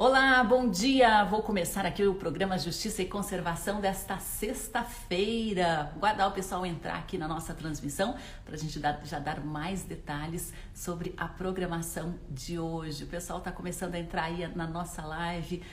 Olá, bom dia! Vou começar aqui o programa Justiça e Conservação desta sexta-feira. Guardar o pessoal entrar aqui na nossa transmissão para a gente dar, já dar mais detalhes sobre a programação de hoje. O pessoal está começando a entrar aí na nossa live.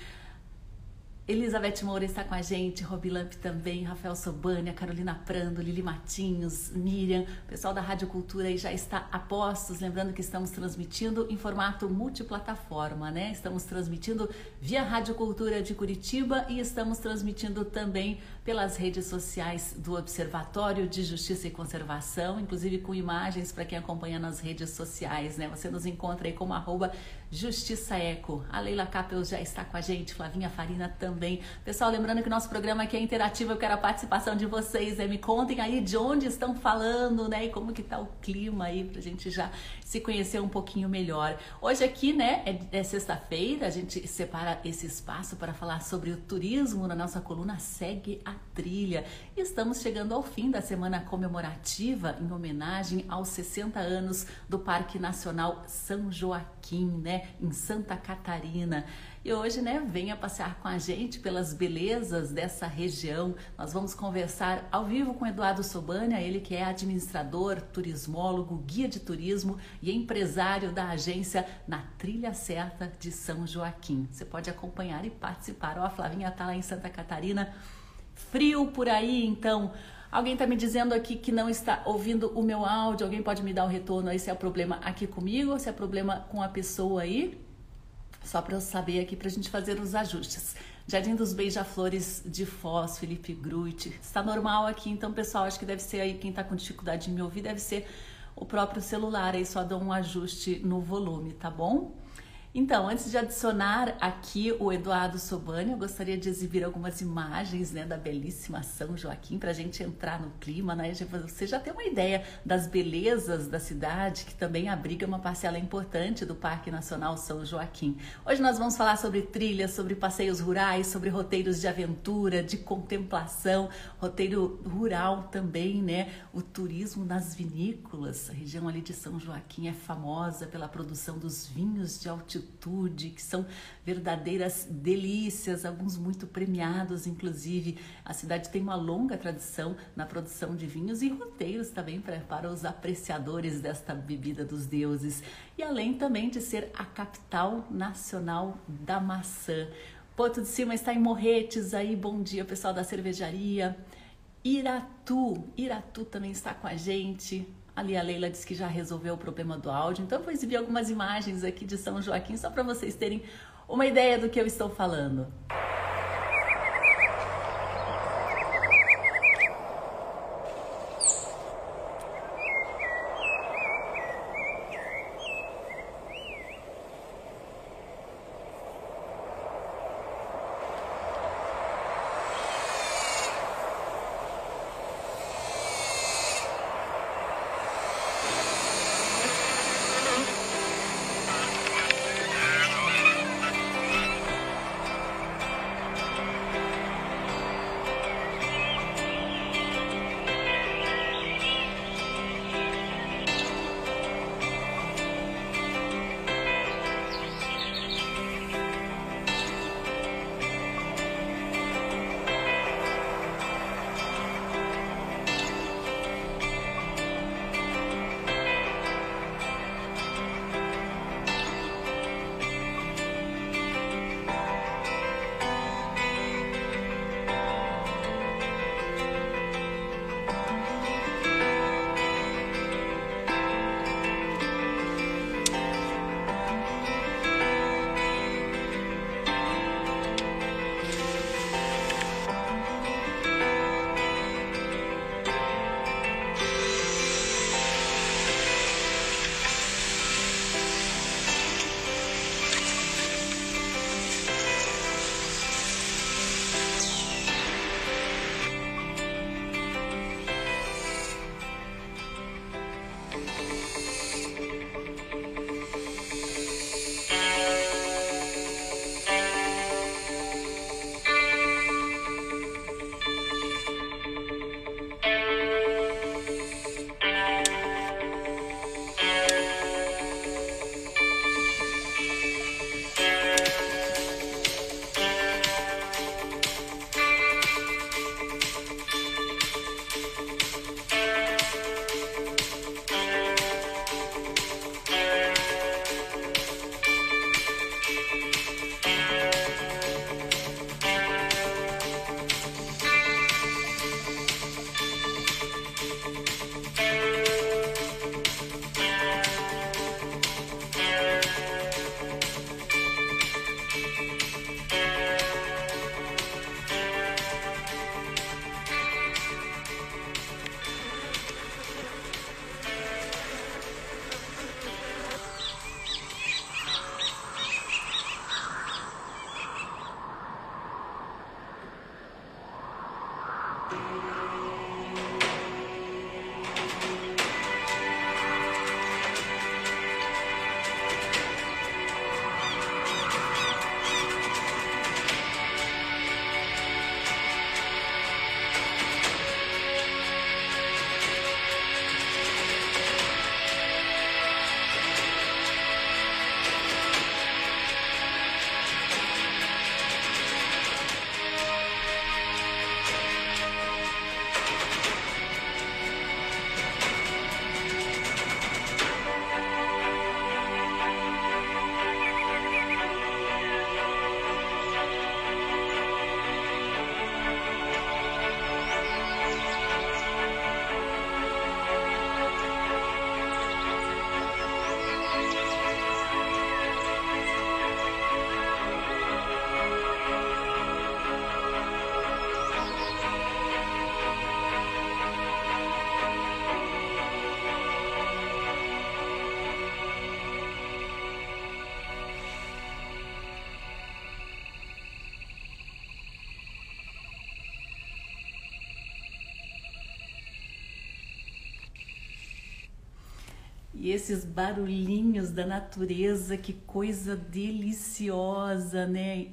Elizabeth Moura está com a gente, Robi Lamp também, Rafael Sobania, Carolina Prando, Lili Matinhos, Miriam, o pessoal da Rádio Cultura aí já está a postos, lembrando que estamos transmitindo em formato multiplataforma, né? Estamos transmitindo via Rádio Cultura de Curitiba e estamos transmitindo também pelas redes sociais do Observatório de Justiça e Conservação, inclusive com imagens para quem acompanha nas redes sociais, né? Você nos encontra aí como arroba Justiça Eco. A Leila Capel já está com a gente, Flavinha Farina também. Pessoal, lembrando que nosso programa aqui é interativo, eu quero a participação de vocês, né? Me contem aí de onde estão falando, né? E como que tá o clima aí pra gente já se conhecer um pouquinho melhor. Hoje aqui, né, é, é sexta-feira, a gente separa esse espaço para falar sobre o turismo na nossa coluna Segue a Trilha. E estamos chegando ao fim da semana comemorativa em homenagem aos 60 anos do Parque Nacional São Joaquim, né, em Santa Catarina. E hoje, né, venha passear com a gente pelas belezas dessa região. Nós vamos conversar ao vivo com Eduardo Sobania, ele que é administrador, turismólogo, guia de turismo e empresário da agência Na Trilha Certa de São Joaquim. Você pode acompanhar e participar. Ó, a Flavinha está lá em Santa Catarina. Frio por aí, então. Alguém está me dizendo aqui que não está ouvindo o meu áudio. Alguém pode me dar o um retorno aí se é problema aqui comigo ou se é problema com a pessoa aí? Só para eu saber aqui para a gente fazer os ajustes. Jardim dos Beija-Flores de Foz, Felipe Gruit. Está normal aqui, então, pessoal, acho que deve ser aí quem está com dificuldade de me ouvir, deve ser o próprio celular. Aí só dou um ajuste no volume, tá bom? Então, antes de adicionar aqui o Eduardo Sobani, eu gostaria de exibir algumas imagens né, da belíssima São Joaquim para a gente entrar no clima, né? Você já tem uma ideia das belezas da cidade, que também abriga uma parcela importante do Parque Nacional São Joaquim. Hoje nós vamos falar sobre trilhas, sobre passeios rurais, sobre roteiros de aventura, de contemplação, roteiro rural também, né? O turismo nas vinícolas. A região ali de São Joaquim é famosa pela produção dos vinhos de altitude que são verdadeiras delícias, alguns muito premiados, inclusive. A cidade tem uma longa tradição na produção de vinhos e roteiros também para os apreciadores desta bebida dos deuses. E além também de ser a capital nacional da maçã. Porto de Cima está em Morretes aí, bom dia pessoal da cervejaria. Iratu, Iratu também está com a gente. Ali a Leila disse que já resolveu o problema do áudio, então eu vou exibir algumas imagens aqui de São Joaquim só para vocês terem uma ideia do que eu estou falando. E esses barulhinhos da natureza, que coisa deliciosa, né?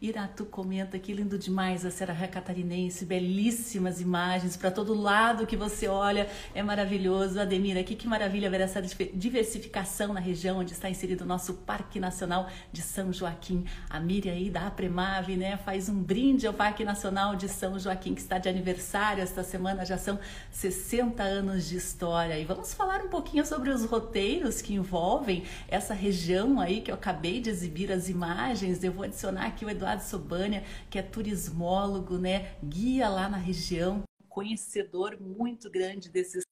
Iratu comenta que lindo demais a Serra Catarinense, belíssimas imagens para todo lado que você olha, é maravilhoso. Ademir, aqui que maravilha ver essa diversificação na região onde está inserido o nosso Parque Nacional de São Joaquim. A Miriam aí da Apremave, né, faz um brinde ao Parque Nacional de São Joaquim, que está de aniversário esta semana, já são 60 anos de história. E vamos falar um pouquinho sobre os roteiros que envolvem essa região aí que eu acabei de exibir as imagens. Eu vou adicionar aqui o Eduardo Sobania, que é turismólogo, né, guia lá na região, conhecedor muito grande desses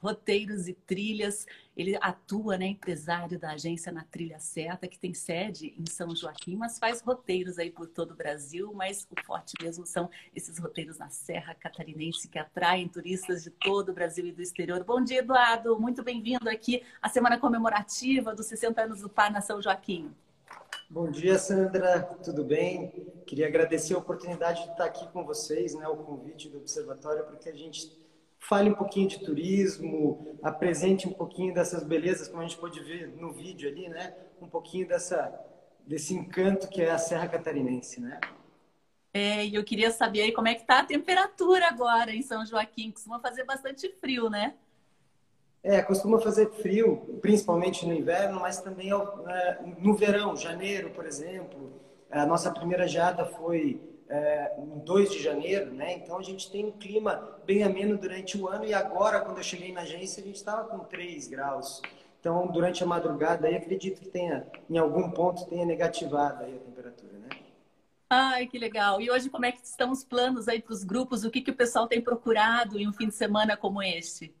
roteiros e trilhas. Ele atua, né, empresário da agência na Trilha Certa, que tem sede em São Joaquim, mas faz roteiros aí por todo o Brasil, mas o forte mesmo são esses roteiros na Serra Catarinense que atraem turistas de todo o Brasil e do exterior. Bom dia, Eduardo. Muito bem-vindo aqui à semana comemorativa dos 60 anos do Par na São Joaquim. Bom dia, Sandra. Tudo bem? Queria agradecer a oportunidade de estar aqui com vocês, né, o convite do Observatório, porque a gente fale um pouquinho de turismo, apresente um pouquinho dessas belezas, como a gente pode ver no vídeo ali, né? Um pouquinho dessa, desse encanto que é a Serra Catarinense, né? É, e eu queria saber aí como é que está a temperatura agora em São Joaquim. Costuma fazer bastante frio, né? É, costuma fazer frio, principalmente no inverno, mas também é, no verão, janeiro, por exemplo. A nossa primeira geada foi é, em 2 de janeiro, né? Então a gente tem um clima bem ameno durante o ano e agora, quando eu cheguei na agência, a gente estava com 3 graus. Então, durante a madrugada, aí, acredito que tenha, em algum ponto, tenha negativado aí a temperatura, né? Ai, que legal. E hoje, como é que estão os planos aí para os grupos? O que, que o pessoal tem procurado em um fim de semana como este?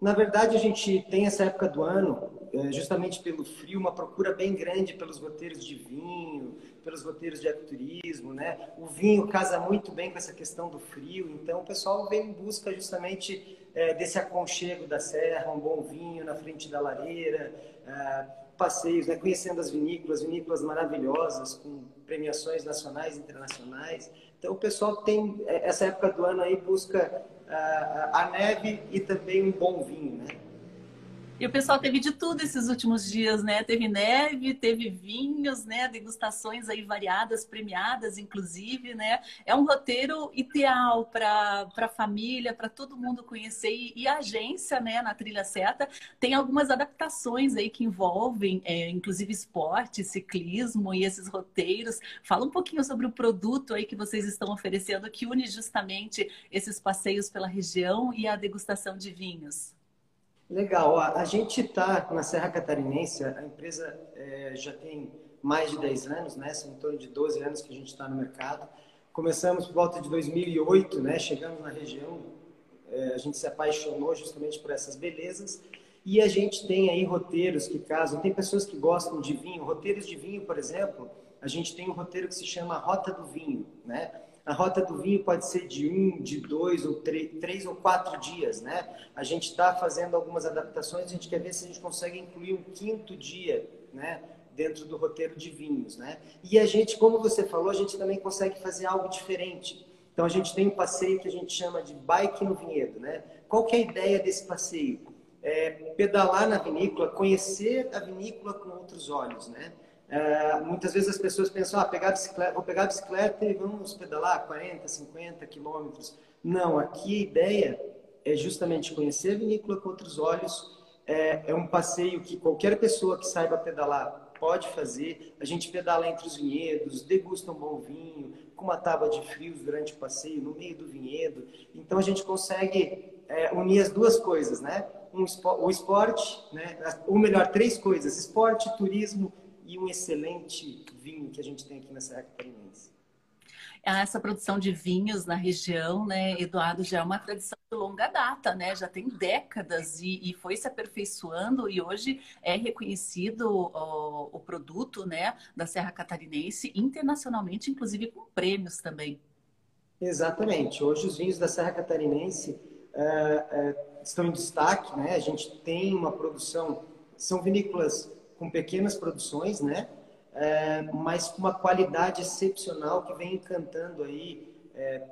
Na verdade, a gente tem essa época do ano, é, justamente pelo frio, uma procura bem grande pelos roteiros de vinho, pelos roteiros de ecoturismo, né? O vinho casa muito bem com essa questão do frio, então o pessoal vem em busca justamente é, desse aconchego da serra, um bom vinho na frente da lareira, é, passeios, né? Conhecendo as vinícolas, vinícolas maravilhosas, com premiações nacionais e internacionais. Então o pessoal tem, essa época do ano aí, busca a neve e também um bom vinho, né? E o pessoal teve de tudo esses últimos dias, né? Teve neve, teve vinhos, né? Degustações aí variadas, premiadas, inclusive, né? É um roteiro ideal para a família, para todo mundo conhecer. E, e, a agência, né, na Trilha Certa, tem algumas adaptações aí que envolvem, é, inclusive, esporte, ciclismo e esses roteiros. Fala um pouquinho sobre o produto aí que vocês estão oferecendo, que une justamente esses passeios pela região e a degustação de vinhos. Legal. A gente está na Serra Catarinense, a empresa é, já tem mais de 10 anos, né? São em torno de 12 anos que a gente está no mercado. Começamos por volta de 2008, né? Chegamos na região, é, a gente se apaixonou justamente por essas belezas. E a gente tem aí roteiros que casam. Tem pessoas que gostam de vinho. Roteiros de vinho, por exemplo, a gente tem um roteiro que se chama Rota do Vinho, né? A rota do vinho pode ser de um, de dois, ou três, ou quatro dias, né? A gente está fazendo algumas adaptações, a gente quer ver se a gente consegue incluir um quinto dia, né? Dentro do roteiro de vinhos, né? E a gente, como você falou, a gente também consegue fazer algo diferente. Então a gente tem um passeio que a gente chama de bike no vinhedo, né? Qual que é a ideia desse passeio? É pedalar na vinícola, conhecer a vinícola com outros olhos, né? É, muitas vezes as pessoas pensam, ah, pegar bicicleta, vou pegar a bicicleta e vamos pedalar 40, 50 quilômetros. Não, aqui a ideia é justamente conhecer a vinícola com outros olhos. É, é um passeio que qualquer pessoa que saiba pedalar pode fazer. A gente pedala entre os vinhedos, degusta um bom vinho, com uma tábua de frios durante o passeio, no meio do vinhedo. Então a gente consegue é, unir as duas coisas, né? Um, o esporte, né? ou melhor, três coisas: esporte, turismo e um excelente vinho que a gente tem aqui na Serra Catarinense. Essa produção de vinhos na região, né, Eduardo, já é uma tradição de longa data, né? Já tem décadas e, e foi se aperfeiçoando e hoje é reconhecido o, o produto, né, da Serra Catarinense internacionalmente, inclusive com prêmios também. Exatamente. Hoje os vinhos da Serra Catarinense é, é, estão em destaque, né? A gente tem uma produção, são vinícolas com pequenas produções, né? É, mas com uma qualidade excepcional que vem encantando aí, é,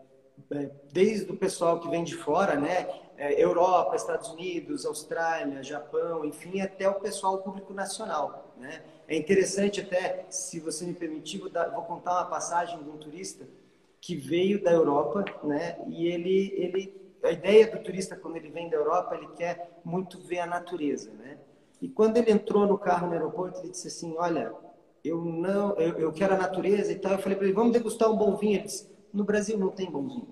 é, desde o pessoal que vem de fora, né? é, Europa, Estados Unidos, Austrália, Japão, enfim, até o pessoal público nacional. Né? É interessante até, se você me permitir, vou, dar, vou contar uma passagem de um turista que veio da Europa, né? E ele, ele, a ideia do turista quando ele vem da Europa, ele quer muito ver a natureza, né? E quando ele entrou no carro no aeroporto, ele disse assim, olha, eu não, eu, eu quero a natureza e tal. Eu falei para ele, vamos degustar um bom vinho. Ele disse, no Brasil não tem bom vinho.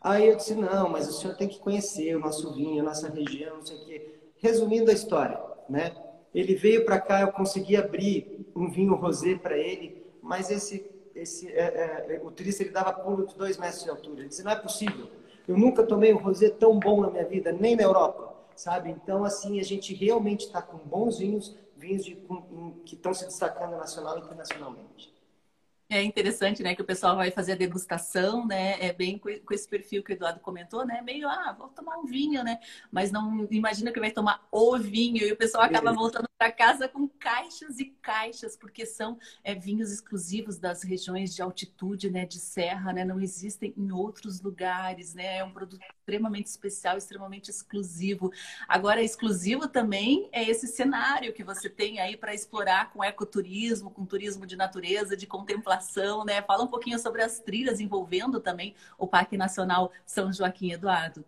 Aí eu disse, não, mas o senhor tem que conhecer o nosso vinho, a nossa região, não sei o quê. Resumindo a história, né? Ele veio para cá, eu consegui abrir um vinho rosé para ele, mas esse, esse, é, é, o turista ele dava pulo de dois metros de altura. Ele disse, não é possível. Eu nunca tomei um rosé tão bom na minha vida, nem na Europa, sabe? Então, assim, a gente realmente está com bons vinhos, vinhos de, com, que estão se destacando nacional e internacionalmente. É interessante, né, que o pessoal vai fazer a degustação, né, é bem com esse perfil que o Eduardo comentou, né, meio, ah, vou tomar um vinho, né, mas não imagina que vai tomar o vinho e o pessoal acaba voltando para casa com caixas e caixas, porque são é, vinhos exclusivos das regiões de altitude, né, de serra, né, não existem em outros lugares, né, é um produto extremamente especial, extremamente exclusivo. Agora, exclusivo também é esse cenário que você tem aí para explorar com ecoturismo, com turismo de natureza, de contemplação, né? Fala um pouquinho sobre as trilhas envolvendo também o Parque Nacional São Joaquim Eduardo.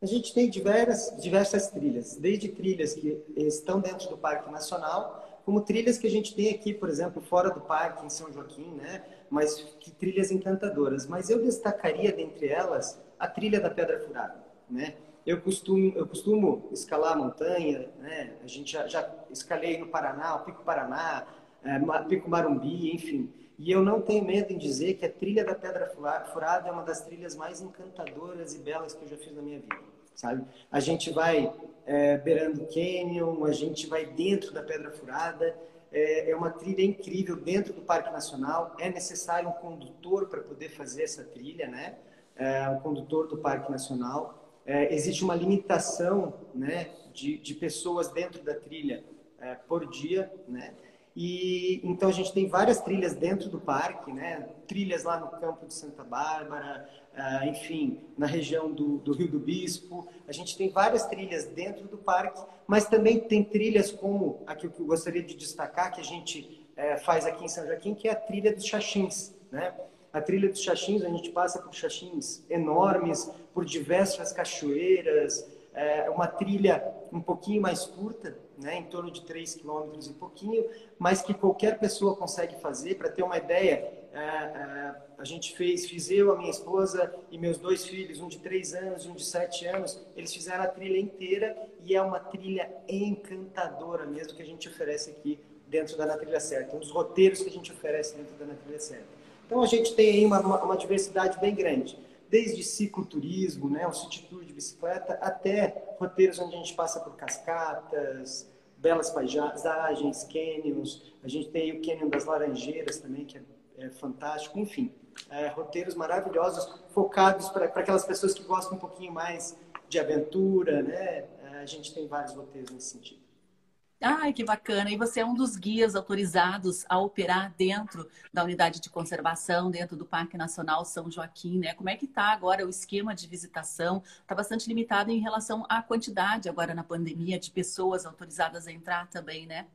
A gente tem diversas, diversas trilhas, desde trilhas que estão dentro do Parque Nacional, como trilhas que a gente tem aqui, por exemplo, fora do parque, em São Joaquim, né? Mas que trilhas encantadoras. Mas eu destacaria dentre elas a trilha da Pedra Furada, né? Eu costumo, eu costumo escalar a montanha, né? A gente já, já escalei no Paraná, o Pico Paraná, é, Pico Marumbi, enfim. E eu não tenho medo em dizer que a trilha da Pedra Furada é uma das trilhas mais encantadoras e belas que eu já fiz na minha vida, sabe? A gente vai é, beirando o canyon, a gente vai dentro da Pedra Furada, é, é uma trilha incrível dentro do Parque Nacional. É necessário um condutor para poder fazer essa trilha, né? é, o condutor do Parque Nacional. É, existe uma limitação né, de, de pessoas dentro da trilha é, por dia, né? E então a gente tem várias trilhas dentro do parque, né? Trilhas lá no campo de Santa Bárbara, uh, enfim, na região do, do, Rio do Bispo. A gente tem várias trilhas dentro do parque, mas também tem trilhas como a que eu gostaria de destacar que a gente uh, faz aqui em São Joaquim, que é a trilha dos Xaxins, né? A trilha dos Xaxins, a gente passa por Xaxins enormes, por diversas cachoeiras, é uma trilha um pouquinho mais curta, né, em torno de 3 quilômetros e pouquinho, mas que qualquer pessoa consegue fazer. Para ter uma ideia, é, é, a gente fez, fiz eu, a minha esposa e meus dois filhos, um de 3 anos e um de 7 anos, eles fizeram a trilha inteira e é uma trilha encantadora mesmo que a gente oferece aqui dentro da Na Trilha Certa, um dos roteiros que a gente oferece dentro da Na Trilha Certa. Então a gente tem aí uma, uma, uma diversidade bem grande, desde cicloturismo, né, o city tour de bicicleta, até roteiros onde a gente passa por cascatas, belas paisagens, canyons. A gente tem o Canyon das Laranjeiras também, que é, é fantástico. Enfim, é, roteiros maravilhosos, focados para aquelas pessoas que gostam um pouquinho mais de aventura, né? É, a gente tem vários roteiros nesse sentido. Ai, que bacana! E você é um dos guias autorizados a operar dentro da unidade de conservação, dentro do Parque Nacional São Joaquim, né? Como é que está agora o esquema de visitação? Está bastante limitado em relação à quantidade agora na pandemia de pessoas autorizadas a entrar também, né?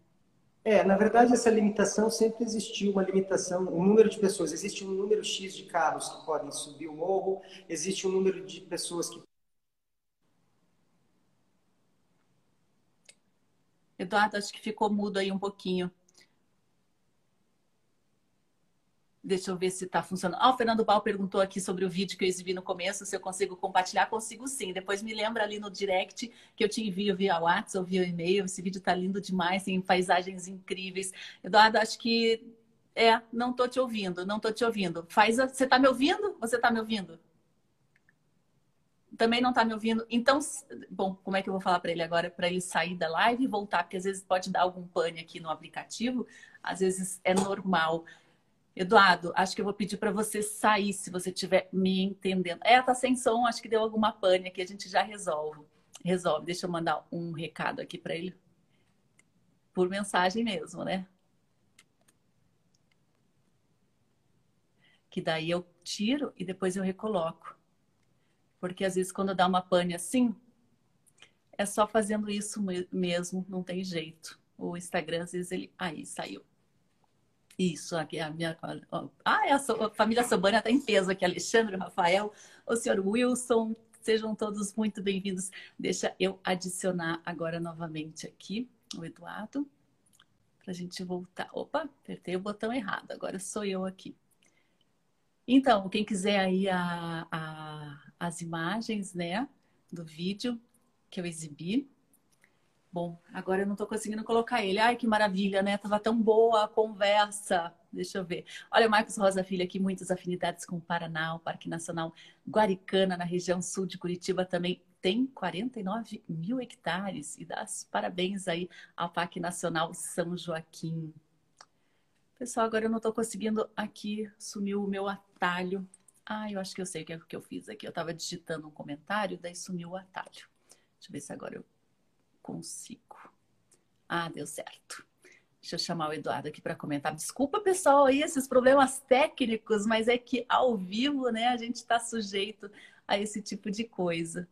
É, na verdade, essa limitação sempre existiu, uma limitação, um número de pessoas. Existe um número X de carros que podem subir o morro, existe um número de pessoas que Eduardo, acho que ficou mudo aí um pouquinho. Deixa eu ver se está funcionando. Ah, o Fernando Bal perguntou aqui sobre o vídeo que eu exibi no começo, se eu consigo compartilhar. Consigo sim. Depois me lembra ali no direct que eu te envio via WhatsApp ou via e-mail. Esse vídeo está lindo demais, tem paisagens incríveis. Eduardo, acho que... É, não estou te ouvindo, não estou te ouvindo. Faz a... Você está me ouvindo? Você está me ouvindo? Também não está me ouvindo. Então, bom, como é que eu vou falar para ele agora? Para ele sair da live e voltar, porque às vezes pode dar algum pane aqui no aplicativo, às vezes é normal. Eduardo, acho que eu vou pedir para você sair, se você estiver me entendendo. É, tá sem som, acho que deu alguma pane aqui, a gente já resolve. Resolve. Deixa eu mandar um recado aqui para ele. Por mensagem mesmo, né? Que daí eu tiro e depois eu recoloco. Porque às vezes quando dá uma pane assim, é só fazendo isso mesmo, não tem jeito. O Instagram, às vezes, ele. Aí, saiu. Isso, aqui a minha. Ah, é a, so... a família Sobana está em peso aqui. Alexandre, Rafael, o senhor Wilson, sejam todos muito bem-vindos. Deixa eu adicionar agora novamente aqui o Eduardo, para a gente voltar. Opa, apertei o botão errado, agora sou eu aqui. Então, quem quiser aí a, a, as imagens, né, do vídeo que eu exibi, Bom, agora eu não estou conseguindo colocar ele. Ai, que maravilha, né? Tava tão boa a conversa. Deixa eu ver. Olha, Marcos Rosa Filho aqui, muitas afinidades com o Paraná, o Parque Nacional Guaricana, na região sul de Curitiba, também tem 49 mil hectares. E dá parabéns aí ao Parque Nacional São Joaquim. Pessoal, agora eu não estou conseguindo aqui, sumiu o meu atalho. Ah, eu acho que eu sei o que, é que eu fiz aqui. Eu estava digitando um comentário, daí sumiu o atalho. Deixa eu ver se agora eu consigo. Ah, deu certo. Deixa eu chamar o Eduardo aqui para comentar. Desculpa, pessoal, aí esses problemas técnicos, mas é que ao vivo, né, a gente está sujeito a esse tipo de coisa.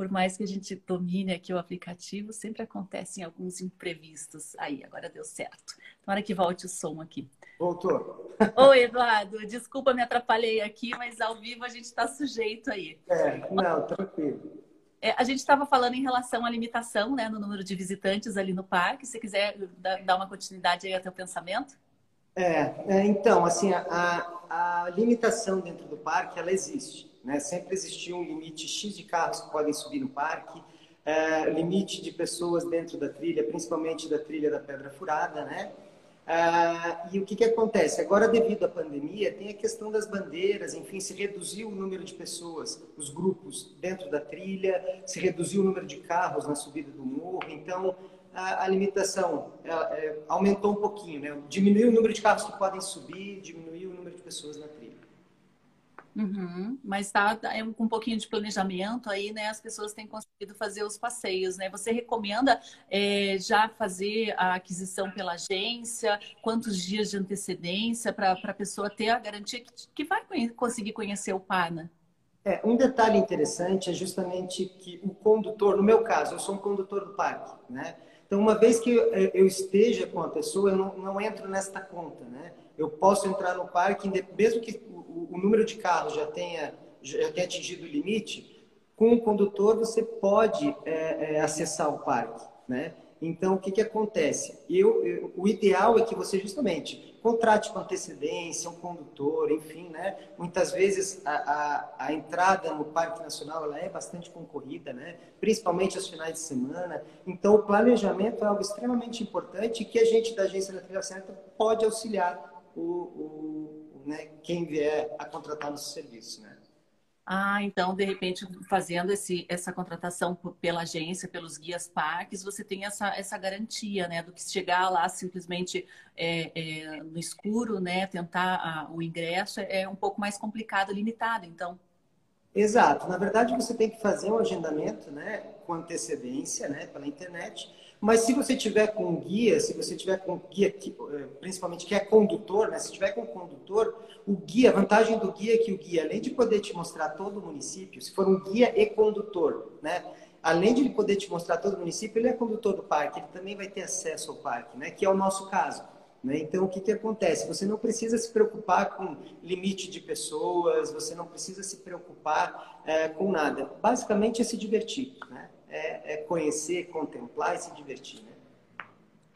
Por mais que a gente domine aqui o aplicativo, sempre acontecem alguns imprevistos. Aí, agora deu certo. Tomara que volte o som aqui. Voltou. Oi, Eduardo. Desculpa, me atrapalhei aqui, mas ao vivo a gente está sujeito aí. É, não, tranquilo. É, a gente estava falando em relação à limitação né, no número de visitantes ali no parque. Se quiser dar uma continuidade aí ao teu pensamento. É, é então, assim, a, a, limitação dentro do parque, ela existe. Né? Sempre existiu um limite X de carros que podem subir no parque, é, limite de pessoas dentro da trilha, principalmente da trilha da Pedra Furada, né? Ah, e o que, que acontece? Agora, devido à pandemia, tem a questão das bandeiras, enfim, se reduziu o número de pessoas, os grupos dentro da trilha, se reduziu o número de carros na subida do morro, então a, a limitação é, aumentou um pouquinho, né? diminuiu o número de carros que podem subir, diminuiu o número de pessoas na trilha. Uhum. Mas tá, tá é com um pouquinho de planejamento aí, né? As pessoas têm conseguido fazer os passeios, né? Você recomenda é, já fazer a aquisição pela agência? Quantos dias de antecedência para a pessoa ter a garantia que, que vai conseguir conhecer o PANA? É, um detalhe interessante é justamente que o condutor, no meu caso, eu sou um condutor do parque, né? Então, uma vez que eu, eu esteja com a pessoa, eu não, não entro nesta conta, né? Eu posso entrar no parque, mesmo que o, número de carros já tenha, já tenha atingido o limite, com o condutor você pode é, é, acessar o parque, né? Então, o que, que acontece? Eu, eu, o ideal é que você justamente contrate com antecedência um condutor, enfim, né? Muitas vezes a, a, a, entrada no Parque Nacional ela é bastante concorrida, né? Principalmente aos finais de semana. Então, o planejamento é algo extremamente importante que a gente da Agência da Trilha Certa pode auxiliar o, o né, quem vier a contratar nosso serviço, né? Ah, então, de repente, fazendo esse, essa contratação pela agência, pelos guias parques, você tem essa, essa garantia, né? Do que chegar lá simplesmente é, é, no escuro, né? Tentar a, o ingresso é um pouco mais complicado, limitado, então. Exato. Na verdade, você tem que fazer um agendamento, né? Com antecedência, né? Pela internet mas se você tiver com guia, se você tiver com guia, eh, principalmente que é condutor, né? Se tiver com condutor, o guia, a vantagem do guia é que o guia, além de poder te mostrar todo o município, se for um guia e condutor, né? Além de ele poder te mostrar todo o município, ele é condutor do parque, ele também vai ter acesso ao parque, né? Que é o nosso caso. Né? Então, o que, que acontece? Você não precisa se preocupar com limite de pessoas, você não precisa se preocupar é, com nada. Basicamente é se divertir. Né? É, é conhecer, contemplar e se divertir, né?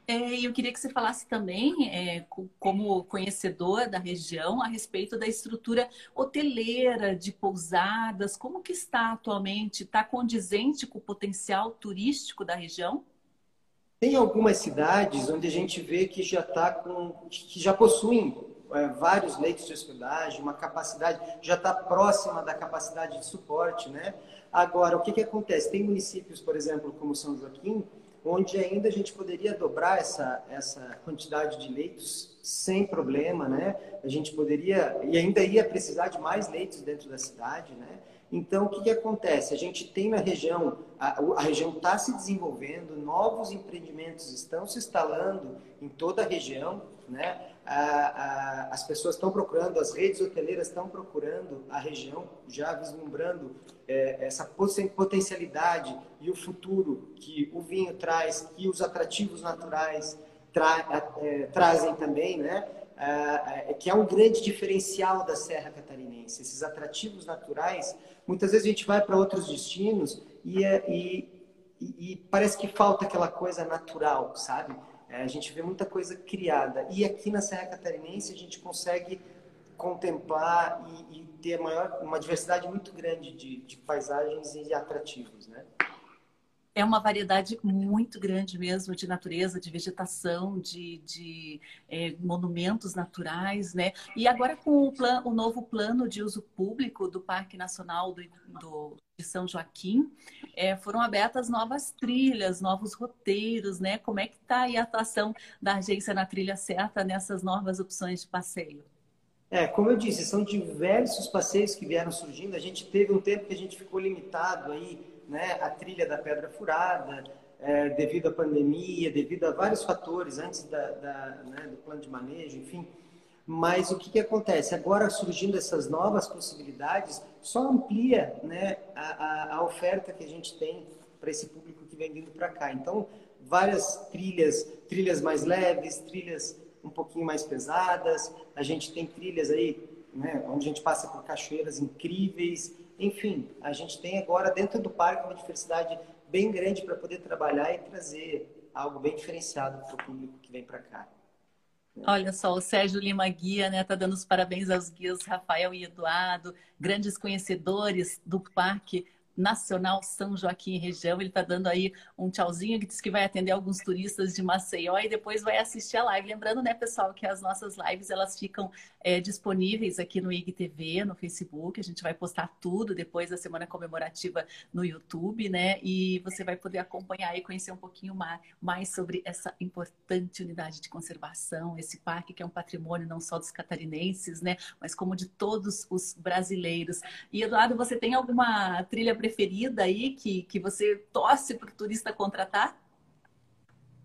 É, eu queria que você falasse também, é, como conhecedor da região, a respeito da estrutura hoteleira de pousadas. Como que está atualmente? Está condizente com o potencial turístico da região? Tem algumas cidades onde a gente vê que já está com, que já possuem é, vários leitos de hospedagem, uma capacidade já está próxima da capacidade de suporte, né? Agora, o que, que acontece? Tem municípios, por exemplo, como São Joaquim, onde ainda a gente poderia dobrar essa, essa quantidade de leitos sem problema, né? A gente poderia, e ainda ia precisar de mais leitos dentro da cidade, né? Então, o que, que acontece? A gente tem na região, a, a região está se desenvolvendo, novos empreendimentos estão se instalando em toda a região, né? A, a, as pessoas estão procurando, as redes hoteleiras estão procurando a região, já vislumbrando é, essa potencialidade e o futuro que o vinho traz, que os atrativos naturais tra, é, trazem também, né? É, que é um grande diferencial da Serra Catarinense. Esses atrativos naturais, muitas vezes a gente vai para outros destinos e, é, e, e, parece que falta aquela coisa natural, sabe? É, a gente vê muita coisa criada. E aqui na Serra Catarinense a gente consegue contemplar e, e ter maior, uma diversidade muito grande de, de paisagens e atrativos, né? É uma variedade muito grande mesmo de natureza, de vegetação, de, de é, monumentos naturais, né? E agora com o, plan, o novo plano de uso público do Parque Nacional do, do de São Joaquim, é, foram abertas novas trilhas, novos roteiros, né? Como é que está aí a atuação da agência na trilha certa nessas novas opções de passeio? É, como eu disse, são diversos passeios que vieram surgindo. A gente teve um tempo que a gente ficou limitado aí né, a trilha da Pedra Furada, é, devido à pandemia, devido a vários fatores antes da, da né, do plano de manejo, enfim. Mas o que, que acontece? Agora surgindo essas novas possibilidades, só amplia né, a, a, a oferta que a gente tem para esse público que vem vindo para cá. Então, várias trilhas, trilhas mais leves, trilhas um pouquinho mais pesadas. A gente tem trilhas aí, né, onde a gente passa por cachoeiras incríveis, enfim, a gente tem agora dentro do parque uma diversidade bem grande para poder trabalhar e trazer algo bem diferenciado para o público que vem para cá. Olha só, o Sérgio Lima Guia, né, tá dando os parabéns aos guias Rafael e Eduardo, grandes conhecedores do parque Nacional São Joaquim região. Ele está dando aí um tchauzinho que diz que vai atender alguns turistas de Maceió e depois vai assistir a live. Lembrando, né, pessoal, que as nossas lives elas ficam é, disponíveis aqui no IGTV, no Facebook. A gente vai postar tudo depois da semana comemorativa no YouTube, né? E você vai poder acompanhar e conhecer um pouquinho mais, mais sobre essa importante unidade de conservação, esse parque que é um patrimônio não só dos catarinenses, né, mas como de todos os brasileiros. E Eduardo, você tem alguma trilha preferida aí que, que você torce para o turista contratar?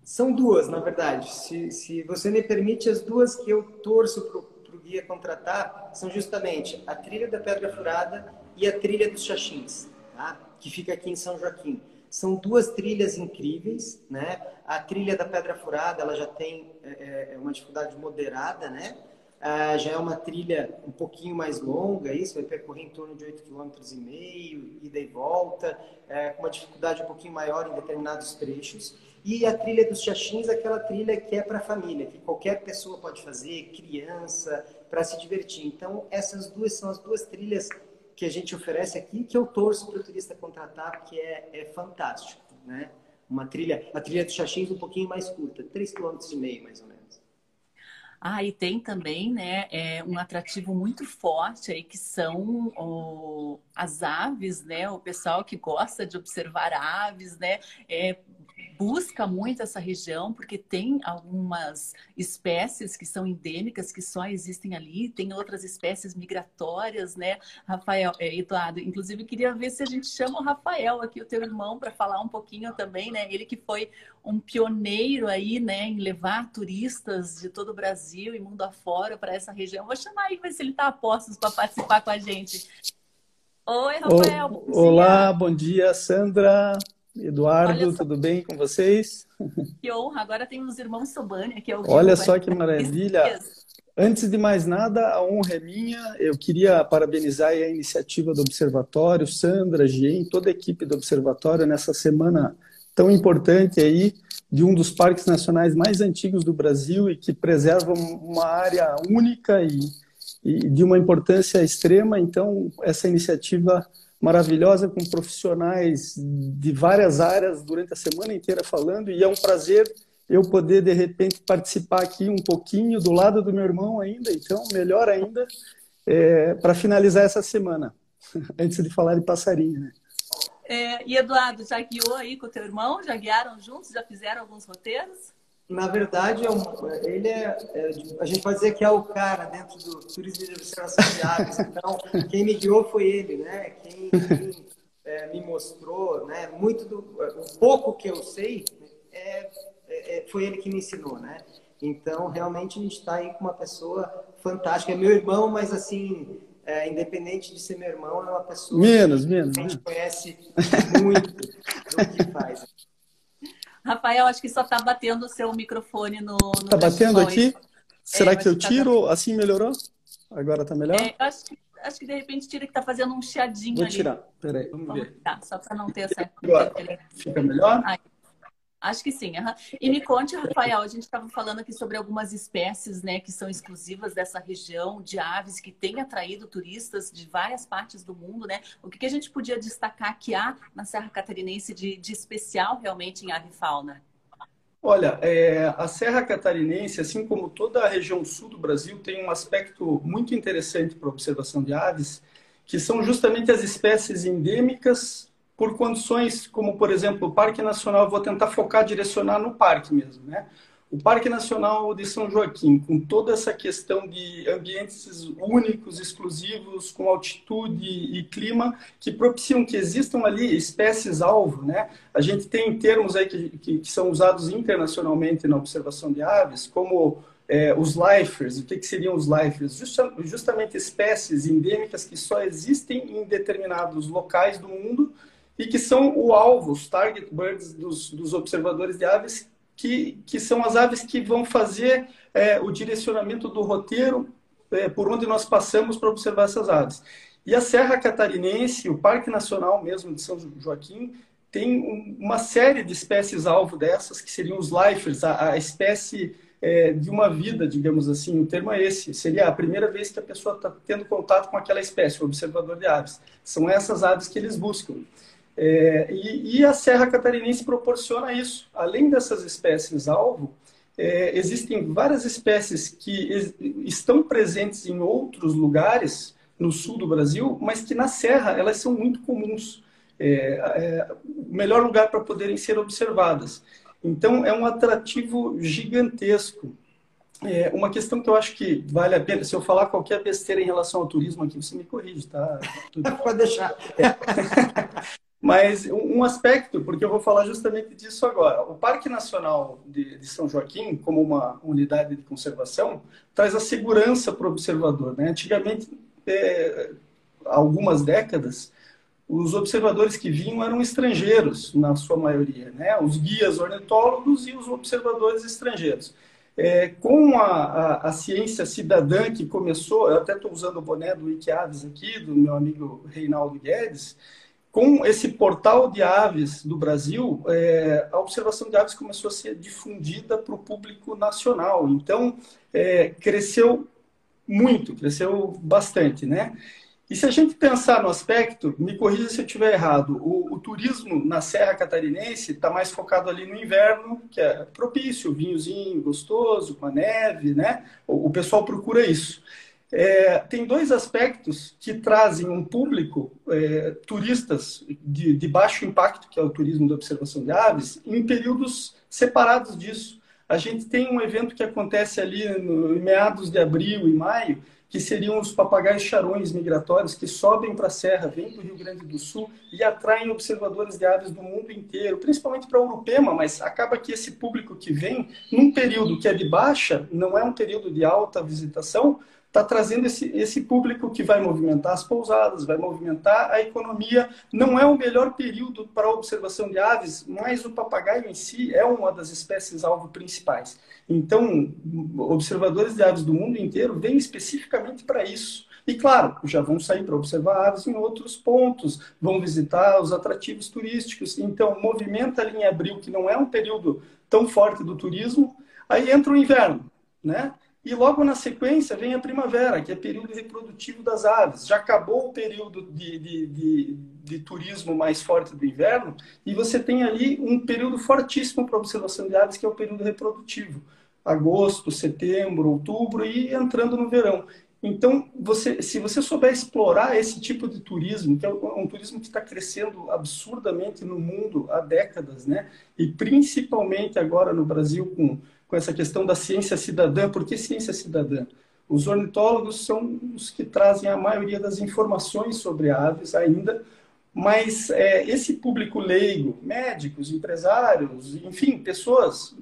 São duas, na verdade. Se, se você me permite, as duas que eu torço para o guia contratar são justamente a trilha da Pedra Furada e a trilha dos Xaxins, tá? que fica aqui em São Joaquim. São duas trilhas incríveis, né? A trilha da Pedra Furada, ela já tem é, é uma dificuldade moderada, né? Ah, já é uma trilha um pouquinho mais longa, isso vai percorrer em torno de 8,5 km, ida e volta, é, com uma dificuldade um pouquinho maior em determinados trechos. E a trilha dos Xaxins, aquela trilha que é para família, que qualquer pessoa pode fazer, criança, para se divertir. Então, essas duas são as duas trilhas que a gente oferece aqui, que eu torço para o turista contratar, porque é, é fantástico. Né? Uma trilha, a trilha dos Xaxins um pouquinho mais curta, 3,5 km mais ou menos. Ah, e tem também, né, é, um atrativo muito forte aí que são o, as aves, né? O pessoal que gosta de observar aves, né? É, busca muito essa região porque tem algumas espécies que são endêmicas que só existem ali, tem outras espécies migratórias, né, Rafael, é, Eduardo? Inclusive, queria ver se a gente chama o Rafael aqui, o teu irmão, para falar um pouquinho também, né? Ele que foi um pioneiro aí, né, em levar turistas de todo o Brasil e mundo afora para essa região. Vou chamar aí, ver se ele está a postos para participar com a gente. Oi, Rafael. bom Olá, bom dia, Sandra. Eduardo, tudo bem com vocês? Que honra, agora temos os irmãos Sobani aqui ao. Olha só que maravilha. Antes de mais nada, a honra é minha. Eu queria parabenizar a iniciativa do Observatório, Sandra, Gien, toda a equipe do Observatório nessa semana tão importante aí de um dos parques nacionais mais antigos do Brasil e que preserva uma área única e, e de uma importância extrema. Então, essa iniciativa maravilhosa com profissionais de várias áreas durante a semana inteira falando e é um prazer eu poder de repente participar aqui um pouquinho do lado do meu irmão ainda, então melhor ainda é, para finalizar essa semana, antes de falar de passarinho, né? É, e Eduardo, já guiou aí com o teu irmão? Já guiaram juntos? Já fizeram alguns roteiros? Na verdade, é um, ele é, é, a gente pode dizer que é o cara dentro do turismo de observação de aves. Então, quem me guiou foi ele, né? Quem, quem é, me mostrou, né? Muito do o pouco que eu sei é, é, é foi ele que me ensinou, né? Então, realmente a gente está aí com uma pessoa fantástica. É meu irmão, mas assim, é, independente de ser meu irmão, é uma pessoa menos, que menos, a gente conhece muito do que faz. Rafael, acho que só está batendo o seu microfone no. Está batendo aqui? Será é, que eu tá tiro? Tá... Assim melhorou? Agora está melhor? É, acho, que, acho que de repente tira que está fazendo um chiadinho Vou ali. tirar. Peraí, vamos, vamos ver. Tá, só para não ter essa. Agora, fica melhor? Aí. Acho que sim. Uhum. E me conte, Rafael, a gente estava falando aqui sobre algumas espécies né, que são exclusivas dessa região de aves que tem atraído turistas de várias partes do mundo. Né? O que, que a gente podia destacar que há na Serra Catarinense de, de especial realmente em ave fauna? Olha, é, a Serra Catarinense, assim como toda a região sul do Brasil, tem um aspecto muito interessante para a observação de aves, que são justamente as espécies endêmicas por condições como, por exemplo, o Parque Nacional, vou tentar focar, direcionar no parque mesmo, né? O Parque Nacional de São Joaquim, com toda essa questão de ambientes únicos, exclusivos, com altitude e clima, que propiciam que existam ali espécies-alvo, né? A gente tem termos aí que, que, que, são usados internacionalmente na observação de aves, como é, os lifers. O que, que seriam os lifers? Justa, justamente espécies endêmicas que só existem em determinados locais do mundo e que são o alvo, os target birds dos, dos observadores de aves, que, que são as aves que vão fazer é, o direcionamento do roteiro é, por onde nós passamos para observar essas aves. E a Serra Catarinense, o Parque Nacional mesmo de São Joaquim, tem um, uma série de espécies alvo dessas, que seriam os lifers, a, a espécie é, de uma vida, digamos assim. O termo é esse. Seria a primeira vez que a pessoa está tendo contato com aquela espécie, o observador de aves. São essas aves que eles buscam. É, e, e, a Serra Catarinense proporciona isso. Além dessas espécies-alvo, é, existem várias espécies que estão presentes em outros lugares no sul do Brasil, mas que na Serra elas são muito comuns. É, é o melhor lugar para poderem ser observadas. Então, é um atrativo gigantesco. É uma questão que eu acho que vale a pena, se eu falar qualquer besteira em relação ao turismo aqui, você me corrige, tá? Pode deixar. Mas um aspecto, porque eu vou falar justamente disso agora. O Parque Nacional de, de São Joaquim, como uma unidade de conservação, traz a segurança para o observador. Né? Antigamente, é, algumas décadas, os observadores que vinham eram estrangeiros, na sua maioria, né? os guias ornitólogos e os observadores estrangeiros. É, com a, a, a, ciência cidadã que começou, eu até estou usando o boné do Wikiaves aqui, do meu amigo Reinaldo Guedes, com esse portal de aves do Brasil, é, a observação de aves começou a ser difundida para o público nacional. Então, é, cresceu muito, cresceu bastante, né? E se a gente pensar no aspecto, me corrija se eu estiver errado, o, o turismo na Serra Catarinense está mais focado ali no inverno, que é propício, vinhozinho gostoso, com a neve, né? O, o pessoal procura isso. É, tem dois aspectos que trazem um público, é, turistas de, de, baixo impacto, que é o turismo de observação de aves, em períodos separados disso. A gente tem um evento que acontece ali no, em meados de abril e maio, que seriam os papagaios charões migratórios que sobem para a serra, vêm do Rio Grande do Sul e atraem observadores de aves do mundo inteiro, principalmente para Urupema, mas acaba que esse público que vem, num período que é de baixa, não é um período de alta visitação, está trazendo esse, esse público que vai movimentar as pousadas, vai movimentar a economia. Não é o melhor período para a observação de aves, mas o papagaio em si é uma das espécies alvo principais. Então, observadores de aves do mundo inteiro vêm especificamente para isso. E claro, já vão sair para observar aves em outros pontos, vão visitar os atrativos turísticos. Então, movimenta ali em abril, que não é um período tão forte do turismo, aí entra o inverno, né? E logo na sequência vem a primavera, que é período reprodutivo das aves. Já acabou o período de, de, de, de turismo mais forte do inverno, e você tem ali um período fortíssimo para observação de aves, que é o período reprodutivo. Agosto, setembro, outubro e entrando no verão. Então, você, se você souber explorar esse tipo de turismo, que é um turismo que está crescendo absurdamente no mundo há décadas, né? e principalmente agora no Brasil com com essa questão da ciência cidadã. Por que ciência cidadã? Os ornitólogos são os que trazem a maioria das informações sobre aves ainda, mas é, esse público leigo, médicos, empresários, enfim, pessoas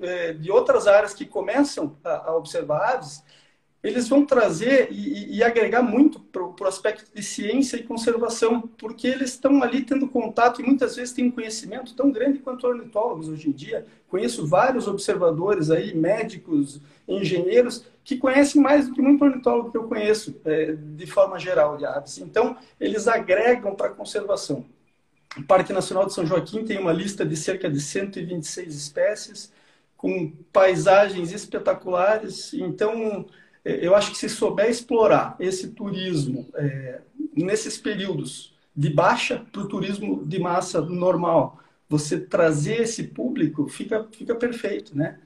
é, de outras áreas que começam a, a observar aves, eles vão trazer e, e agregar muito para o aspecto de ciência e conservação, porque eles estão ali tendo contato e muitas vezes têm um conhecimento tão grande quanto ornitólogos hoje em dia. Conheço vários observadores aí, médicos, engenheiros, que conhecem mais do que muito ornitólogo que eu conheço, é, de forma geral, de aves. Então, eles agregam para a conservação. O Parque Nacional de São Joaquim tem uma lista de cerca de 126 espécies, com paisagens espetaculares. Então, é, eu acho que se souber explorar esse turismo é, nesses períodos de baixa para o turismo de massa normal, você trazer esse público, fica, fica perfeito, né?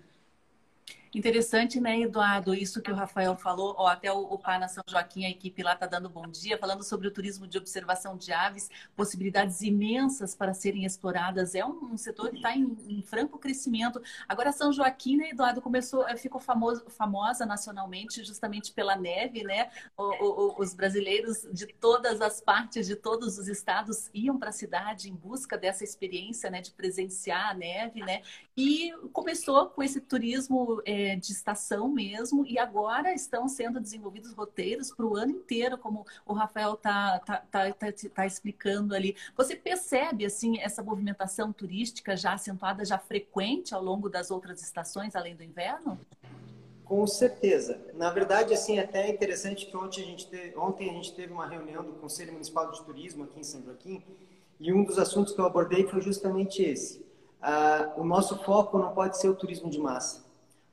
Interessante, né, Eduardo, isso que o Rafael falou, ó, até o, o Pana São Joaquim, a equipe lá está dando bom dia, falando sobre o turismo de observação de aves, possibilidades imensas para serem exploradas. É um, um setor que está em, em, franco crescimento. Agora, São Joaquim, né, Eduardo, começou, eh, ficou famoso, famosa nacionalmente justamente pela neve, né? O, o, os brasileiros de todas as partes, de todos os estados, iam para a cidade em busca dessa experiência, né, de presenciar a neve, né? E começou com esse turismo. É, de estação mesmo, e agora estão sendo desenvolvidos roteiros para o ano inteiro, como o Rafael está tá, tá, tá, tá, explicando ali. Você percebe assim essa movimentação turística já acentuada, já frequente ao longo das outras estações, além do inverno? Com certeza. Na verdade, assim, até é interessante que ontem a gente teve, ontem a gente teve uma reunião do Conselho Municipal de Turismo aqui em São Joaquim, e um dos assuntos que eu abordei foi justamente esse. Ah, o nosso foco não pode ser o turismo de massa.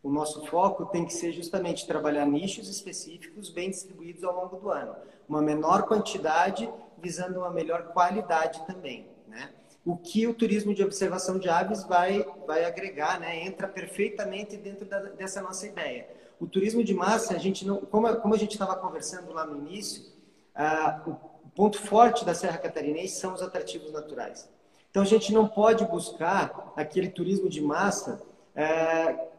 O nosso foco tem que ser justamente trabalhar nichos específicos bem distribuídos ao longo do ano. Uma menor quantidade visando uma melhor qualidade também, né? O que o turismo de observação de aves vai, vai agregar, né? Entra perfeitamente dentro da, dessa nossa ideia. O turismo de massa, a gente não, como, como a gente estava conversando lá no início, ah, o ponto forte da Serra Catarinense são os atrativos naturais. Então a gente não pode buscar aquele turismo de massa é,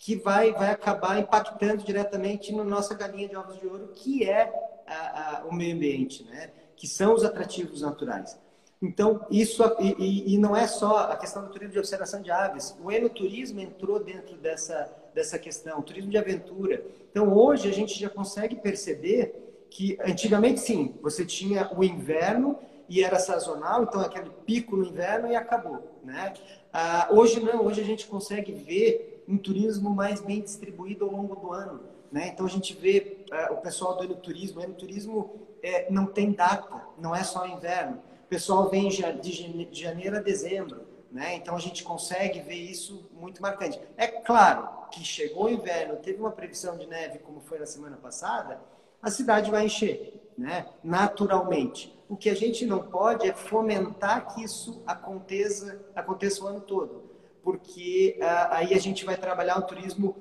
que vai, vai acabar impactando diretamente na nossa galinha de ovos de ouro, que é a, a, o meio ambiente, né? que são os atrativos naturais. Então, isso, e, e, não é só a questão do turismo de observação de aves, o enoturismo entrou dentro dessa, dessa questão, o turismo de aventura. Então, hoje a gente já consegue perceber que, antigamente, sim, você tinha o inverno e era sazonal, então aquele pico no inverno e acabou. Né? Ah, hoje não, hoje a gente consegue ver um turismo mais bem distribuído ao longo do ano. Né? Então a gente vê uh, o pessoal do enoturismo. O enoturismo é, não tem data, não é só inverno. O pessoal vem de janeiro a dezembro. Né? Então a gente consegue ver isso muito marcante. É claro que chegou o inverno, teve uma previsão de neve, como foi na semana passada, a cidade vai encher, né? naturalmente. O que a gente não pode é fomentar que isso aconteça, aconteça o ano todo porque uh, aí a gente vai trabalhar um turismo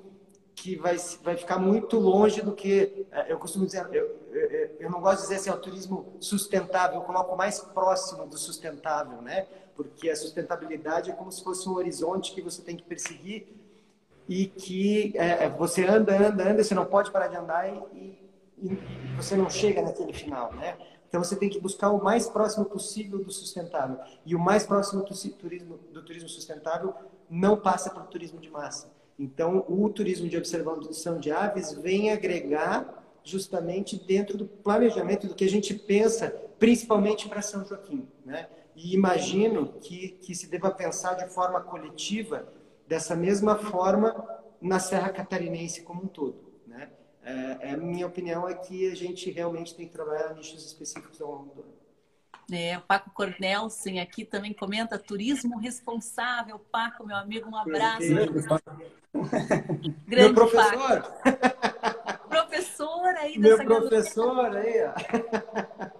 que vai, vai ficar muito longe do que uh, eu costumo dizer. Eu, eu, não gosto de dizer assim, é o turismo sustentável, eu coloco mais próximo do sustentável, né? Porque a sustentabilidade é como se fosse um horizonte que você tem que perseguir e que uh, você anda, anda, anda, você não pode parar de andar e, e, e você não chega naquele final, né? Então você tem que buscar o mais próximo possível do sustentável. E o mais próximo do turismo, do turismo sustentável não passa pelo turismo de massa. Então o turismo de observação de aves vem agregar justamente dentro do planejamento do que a gente pensa, principalmente para São Joaquim. Né? E imagino que, que se deva pensar de forma coletiva, dessa mesma forma, na Serra Catarinense como um todo. É, a minha opinião é que a gente realmente tem que trabalhar nichos específicos ao longo do ano. É, o Paco Cornelsen aqui também comenta turismo responsável. Paco, meu amigo, um abraço. Grande meu professor. Paco. Professor aí dessa Meu professor aí, ó.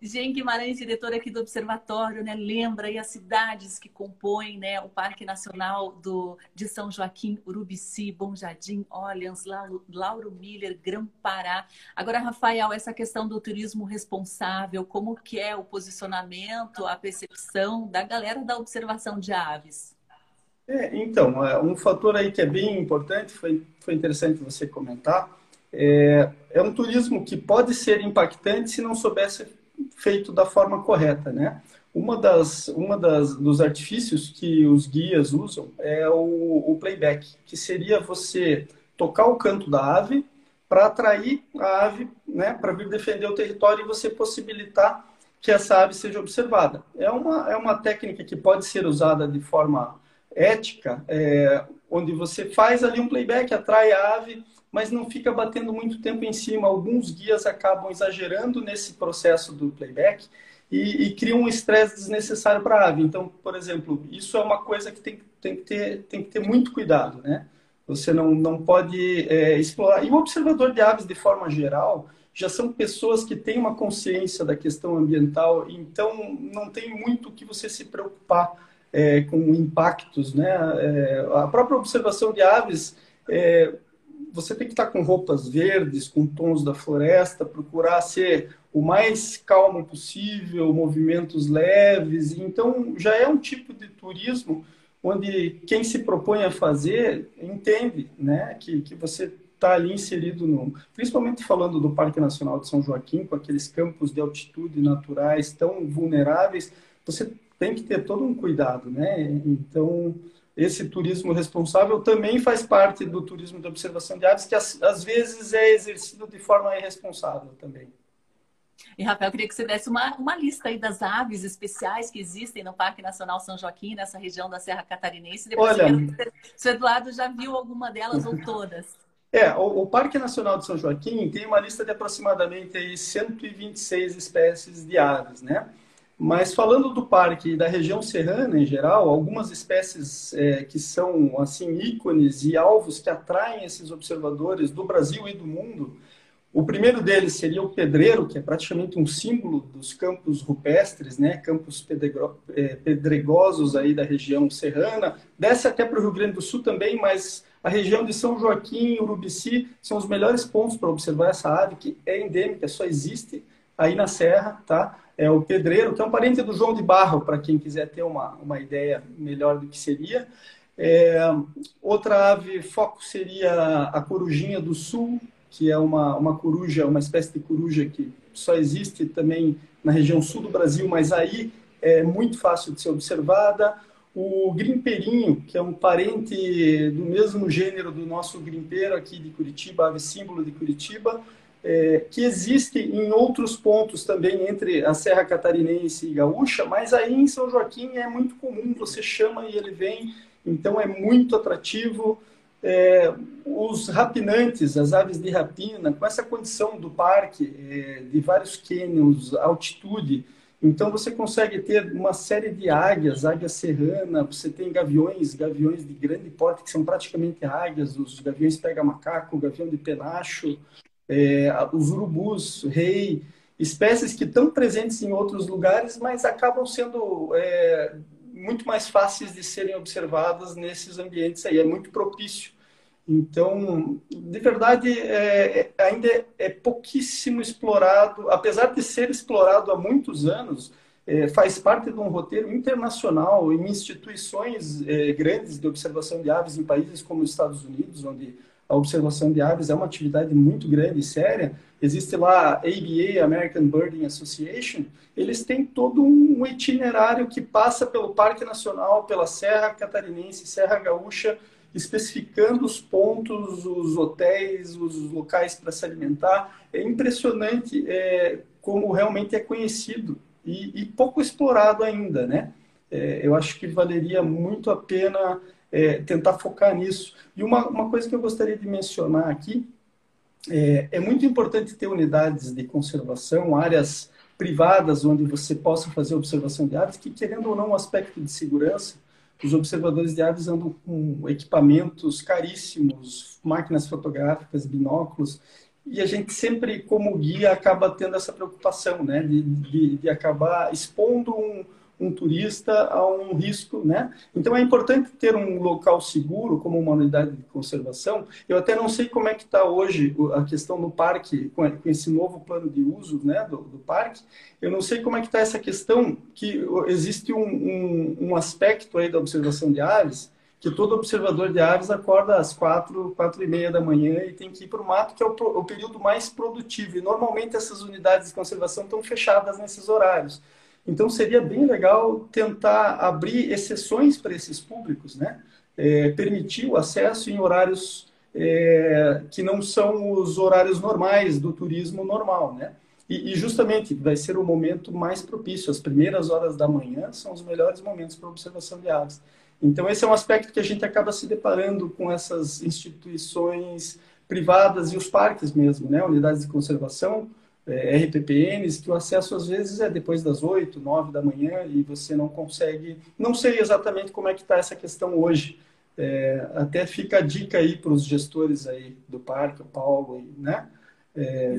Jean Guimarães, diretora aqui do Observatório, né, lembra aí as cidades que compõem né, o Parque Nacional do, de São Joaquim, Urubici, Bom Jardim, Orleans, Lauro, Lauro Miller, Grão-Pará. Agora, Rafael, essa questão do turismo responsável, como que é o posicionamento, a percepção da galera da observação de aves? É, então, é, um fator aí que é bem importante, foi, foi interessante você comentar, é, é um turismo que pode ser impactante se não soubesse feito da forma correta, né? Uma das, uma das dos artifícios que os guias usam é o, o playback, que seria você tocar o canto da ave para atrair a ave, né, para vir defender o território e você possibilitar que essa ave seja observada. É uma, é uma técnica que pode ser usada de forma ética, é, onde você faz ali um playback, atrai a ave, mas não fica batendo muito tempo em cima. Alguns guias acabam exagerando nesse processo do playback e, e criam um estresse desnecessário para a ave. Então, por exemplo, isso é uma coisa que tem, tem, que, ter, tem que ter muito cuidado, né? Você não, não pode é, explorar. E o observador de aves, de forma geral, já são pessoas que têm uma consciência da questão ambiental, então não tem muito que você se preocupar é, com impactos. Né? É, a própria observação de aves, é, você tem que estar com roupas verdes, com tons da floresta, procurar ser o mais calmo possível, movimentos leves. Então, já é um tipo de turismo onde quem se propõe a fazer entende né, que, que você está ali inserido no. Principalmente falando do Parque Nacional de São Joaquim, com aqueles campos de altitude naturais tão vulneráveis, você tem que ter todo um cuidado, né? Então, esse turismo responsável também faz parte do turismo de observação de aves, que às, vezes é exercido de forma irresponsável também. E, Rafael, eu queria que você desse uma, uma lista aí das aves especiais que existem no Parque Nacional São Joaquim, nessa região da Serra Catarinense. Depois Olha, se o Eduardo já viu alguma delas ou todas. É, o, o, Parque Nacional de São Joaquim tem uma lista de aproximadamente aí 126 espécies de aves, né? Mas falando do parque e da região serrana em geral, algumas espécies é, que são assim ícones e alvos que atraem esses observadores do Brasil e do mundo o primeiro deles seria o pedreiro, que é praticamente um símbolo dos campos rupestres, né? campos é, pedregosos aí da região serrana. Desce até para o Rio Grande do Sul também, mas a região de São Joaquim e Urubici são os melhores pontos para observar essa ave, que é endêmica, só existe aí na Serra, tá? É o pedreiro, que é um parente do João de Barro, para quem quiser ter uma, uma ideia melhor do que seria. É, outra ave foco seria a corujinha do sul, que é uma, uma coruja, uma espécie de coruja que só existe também na região sul do Brasil, mas aí é muito fácil de ser observada. O grimpeirinho, que é um parente do mesmo gênero do nosso grimpeiro aqui de Curitiba, ave símbolo de Curitiba, é, que existe em outros pontos também entre a Serra Catarinense e Gaúcha, mas aí em São Joaquim é muito comum, você chama e ele vem, então é muito atrativo. É, os rapinantes, as aves de rapina, com essa condição do parque, é, de vários cânions, altitude, então você consegue ter uma série de águias, águia serrana, você tem gaviões, gaviões de grande porte, que são praticamente águias, os gaviões pega-macaco, gavião de penacho, é, os urubus, rei, espécies que estão presentes em outros lugares, mas acabam sendo é, muito mais fáceis de serem observadas nesses ambientes aí, é muito propício. Então, de verdade, é, é, ainda é, pouquíssimo explorado, apesar de ser explorado há muitos anos, é, faz parte de um roteiro internacional em instituições é, grandes de observação de aves em países como os Estados Unidos, onde a observação de aves é uma atividade muito grande e séria. Existe lá a ABA, American Birding Association, eles têm todo um itinerário que passa pelo Parque Nacional, pela Serra Catarinense, Serra Gaúcha, especificando os pontos, os hotéis, os locais para se alimentar. É impressionante é, como realmente é conhecido e, e pouco explorado ainda, né? É, eu acho que valeria muito a pena é, tentar focar nisso. E uma, uma coisa que eu gostaria de mencionar aqui é, é muito importante ter unidades de conservação, áreas privadas onde você possa fazer observação de aves, que querendo ou não, um aspecto de segurança os observadores de aves andam com equipamentos caríssimos, máquinas fotográficas, binóculos, e a gente sempre, como guia, acaba tendo essa preocupação, né, de, de, de acabar expondo um, um turista a um risco, né? Então é importante ter um local seguro, como uma unidade de conservação. Eu até não sei como é que está hoje a questão do parque, com esse novo plano de uso, né, do, do parque. Eu não sei como é que está essa questão, que existe um, um, um aspecto aí da observação de aves, que todo observador de aves acorda às quatro, quatro e meia da manhã e tem que ir para o mato, que é o, o, período mais produtivo. E normalmente essas unidades de conservação estão fechadas nesses horários. Então seria bem legal tentar abrir exceções para esses públicos, né? É, permitir o acesso em horários é, que não são os horários normais do turismo normal, né? E, e, justamente vai ser o momento mais propício. As primeiras horas da manhã são os melhores momentos para observação de aves. Então, esse é um aspecto que a gente acaba se deparando com essas instituições privadas e os parques mesmo, né? Unidades de conservação, é, RPPNs, que o acesso às vezes é depois das 8, 9 da manhã e você não consegue. Não sei exatamente como é que está essa questão hoje. É, até fica a dica aí para os gestores aí do parque, o Paulo, né? é,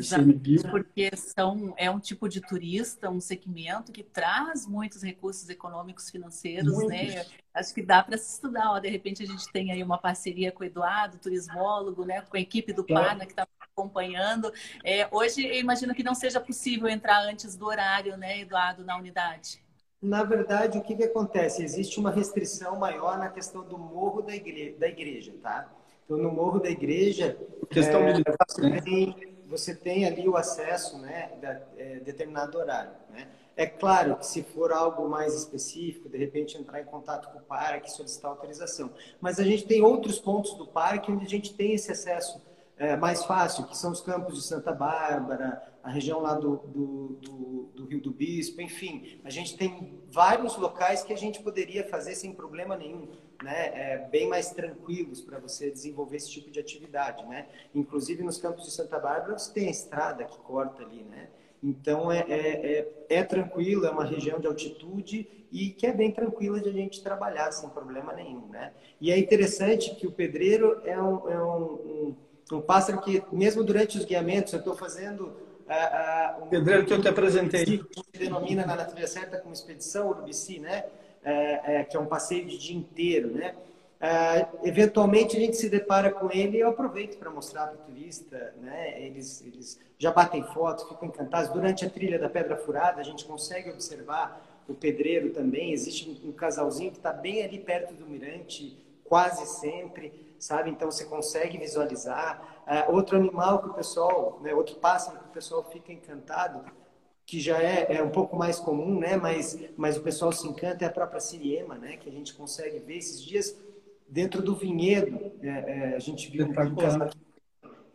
Porque são, é um tipo de turista, um segmento que traz muitos recursos econômicos financeiros, muitos. né? Acho que dá para se estudar. Ó, de repente a gente tem aí uma parceria com o Eduardo, turismólogo, né? com a equipe do Pana que está acompanhando. É, hoje eu imagino que não seja possível entrar antes do horário, né, Eduardo, na unidade. Na verdade, o que, que acontece? Existe uma restrição maior na questão do morro da igreja, da igreja tá? Então, no morro da igreja, questão é, militar, né? tem, você tem ali o acesso né, a é, determinado horário. Né? É claro que se for algo mais específico, de repente entrar em contato com o parque, solicitar autorização. Mas a gente tem outros pontos do parque onde a gente tem esse acesso é, mais fácil, que são os campos de Santa Bárbara, a região lá do, do, do, do, Rio do Bispo, enfim. A gente tem vários locais que a gente poderia fazer sem problema nenhum né, é, bem mais tranquilos para você desenvolver esse tipo de atividade, né? Inclusive nos campos de Santa Bárbara você tem a estrada que corta ali, né? Então é, é, é, é tranquilo, é uma região de altitude e que é bem tranquila de a gente trabalhar sem problema nenhum, né? E é interessante que o pedreiro é um, é um, um, um pássaro que mesmo durante os guiamentos eu estou fazendo Uh, uh, um pedreiro que eu te apresentei. Que se denomina na natureza certa como expedição urubici, né? é, que é um passeio de dia inteiro, né? É, eventualmente a gente se depara com ele e eu aproveito para mostrar para o turista, né? Eles, eles já batem fotos, ficam encantados. Durante a trilha da Pedra Furada a gente consegue observar o pedreiro também. Existe um, um casalzinho que está bem ali perto do mirante, quase sempre, sabe? Então você consegue visualizar. É, outro animal que o pessoal, né? outro pássaro que o pessoal fica encantado que já é, é um pouco mais comum, né? Mas, mas o pessoal se encanta é a própria siriema, né? Que a gente consegue ver esses dias dentro do vinhedo. É, é, a gente viu um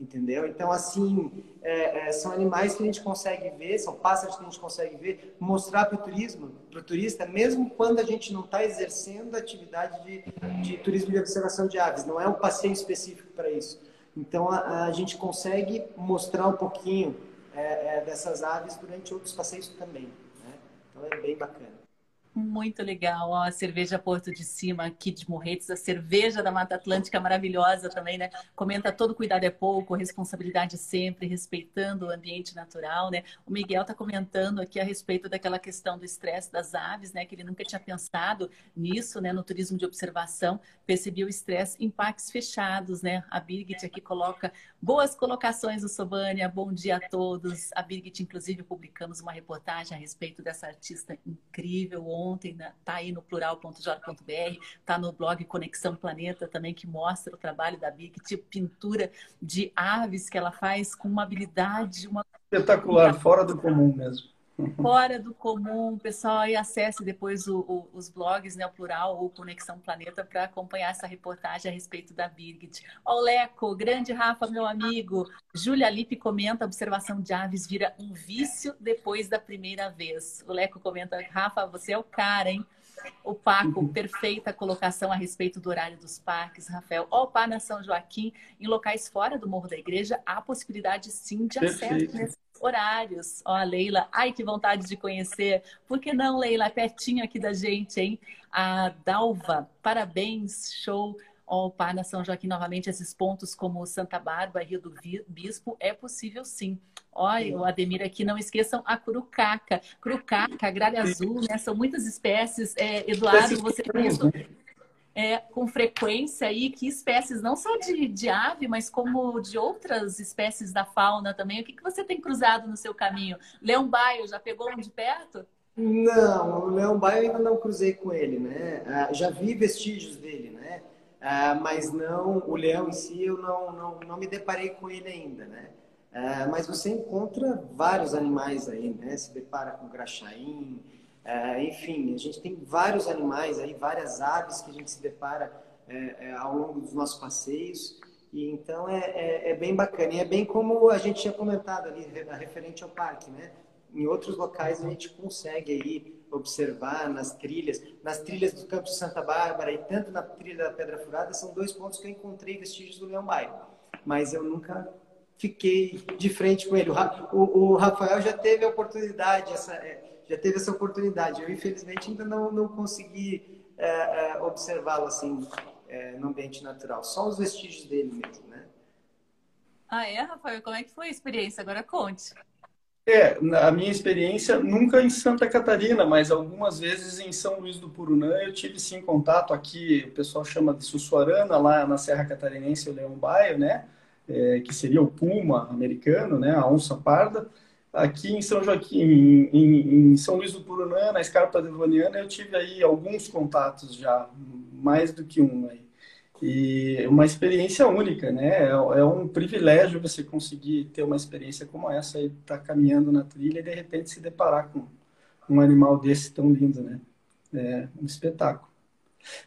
entendeu? Então, assim, é, é, são animais que a gente consegue ver, são pássaros que a gente consegue ver, mostrar para o turismo, para o turista, mesmo quando a gente não está exercendo a atividade de, de turismo de observação de aves, não é um passeio específico para isso. Então, a, a gente consegue mostrar um pouquinho é, é, dessas aves durante outros passeios também. Né? Então é bem bacana. Muito legal, ó, a cerveja Porto de Cima aqui de Morretes, a cerveja da Mata Atlântica maravilhosa também, né? Comenta todo cuidado é pouco, responsabilidade sempre, respeitando o ambiente natural, né? O Miguel tá comentando aqui a respeito daquela questão do estresse das aves, né? Que ele nunca tinha pensado nisso, né? No turismo de observação, percebia o estresse em parques fechados, né? A Birgit aqui coloca boas colocações do Sobânia, bom dia a todos. A Birgit, inclusive, publicamos uma reportagem a respeito dessa artista incrível né? tá aí no plural.jor.br, tá no blog Conexão Planeta também, que mostra o trabalho da Bia, que tipo pintura de aves que ela faz com uma habilidade, uma... Espetacular, fora do comum mesmo fora do comum. Pessoal, aí acesse depois o, o, os blogs, né, o Plural ou Conexão Planeta, para acompanhar essa reportagem a respeito da Birgit. Ó, Leco, grande Rafa, meu amigo. Júlia Lipe comenta: observação de aves vira um vício depois da primeira vez. O Leco comenta: Rafa, você é o cara, hein? O Paco, uhum. perfeita colocação a respeito do horário dos parques, Rafael. Ó, o Par na São Joaquim, em locais fora do Morro da Igreja, há possibilidade sim de acesso nesse horários. Ó, a Leila, ai que vontade de conhecer. Por que não, Leila? Pertinho aqui da gente, hein? A Dalva, parabéns, show. Ó, o na São Joaquim novamente, esses pontos como Santa Bárbara, Rio do Bispo, é possível sim. Olha, o Ademir aqui, não esqueçam a curucaca. Curucaca, gralha azul, né? São muitas espécies. É, Eduardo, você mesmo é, com frequência aí que espécies, não só de, de ave, mas como de outras espécies da fauna também. O que, que você tem cruzado no seu caminho? Leão baio, já pegou um de perto? Não, o leão baio ainda não cruzei com ele, né? Ah, já vi vestígios dele, né? uh, mas não o leão em si eu não, não, não me deparei com ele ainda, né? Uh, mas você encontra vários animais aí, né? Se depara com graxaim, uh, enfim, a gente tem vários animais aí, várias aves que a gente se depara ao longo dos nossos passeios. E então é, é, é, bem bacana. E é bem como a gente tinha comentado ali, referente ao parque, né? Em outros locais a gente consegue aí observar nas trilhas, nas trilhas do Campo de Santa Bárbara e tanto na trilha da Pedra Furada, são dois pontos que eu encontrei vestígios do Leão Bairro. Mas eu nunca fiquei de frente com ele. O, o Rafael já teve a oportunidade, essa, é, já teve essa oportunidade. Eu, infelizmente, ainda não, não consegui é, é, observá-lo assim é, no ambiente natural. Só os vestígios dele mesmo, né? Ah, é, Rafael? Como é que foi a experiência? Agora conte. É, a minha experiência nunca em Santa Catarina, mas algumas vezes em São Luís do Purunã eu tive sim contato aqui, o pessoal chama de Sussuarana, lá na Serra Catarinense, o Leão Baio, né? É, que seria o puma americano, né? A onça parda. Aqui em São Joaquim, em, em, em São Luís do Purunã, na Escarpa Devoniana, eu tive aí alguns contatos já, mais do que um aí. E uma experiência única, né? É, é um privilégio você conseguir ter uma experiência como essa e estar tá caminhando na trilha e de repente se deparar com um animal desse tão lindo, né? É um espetáculo.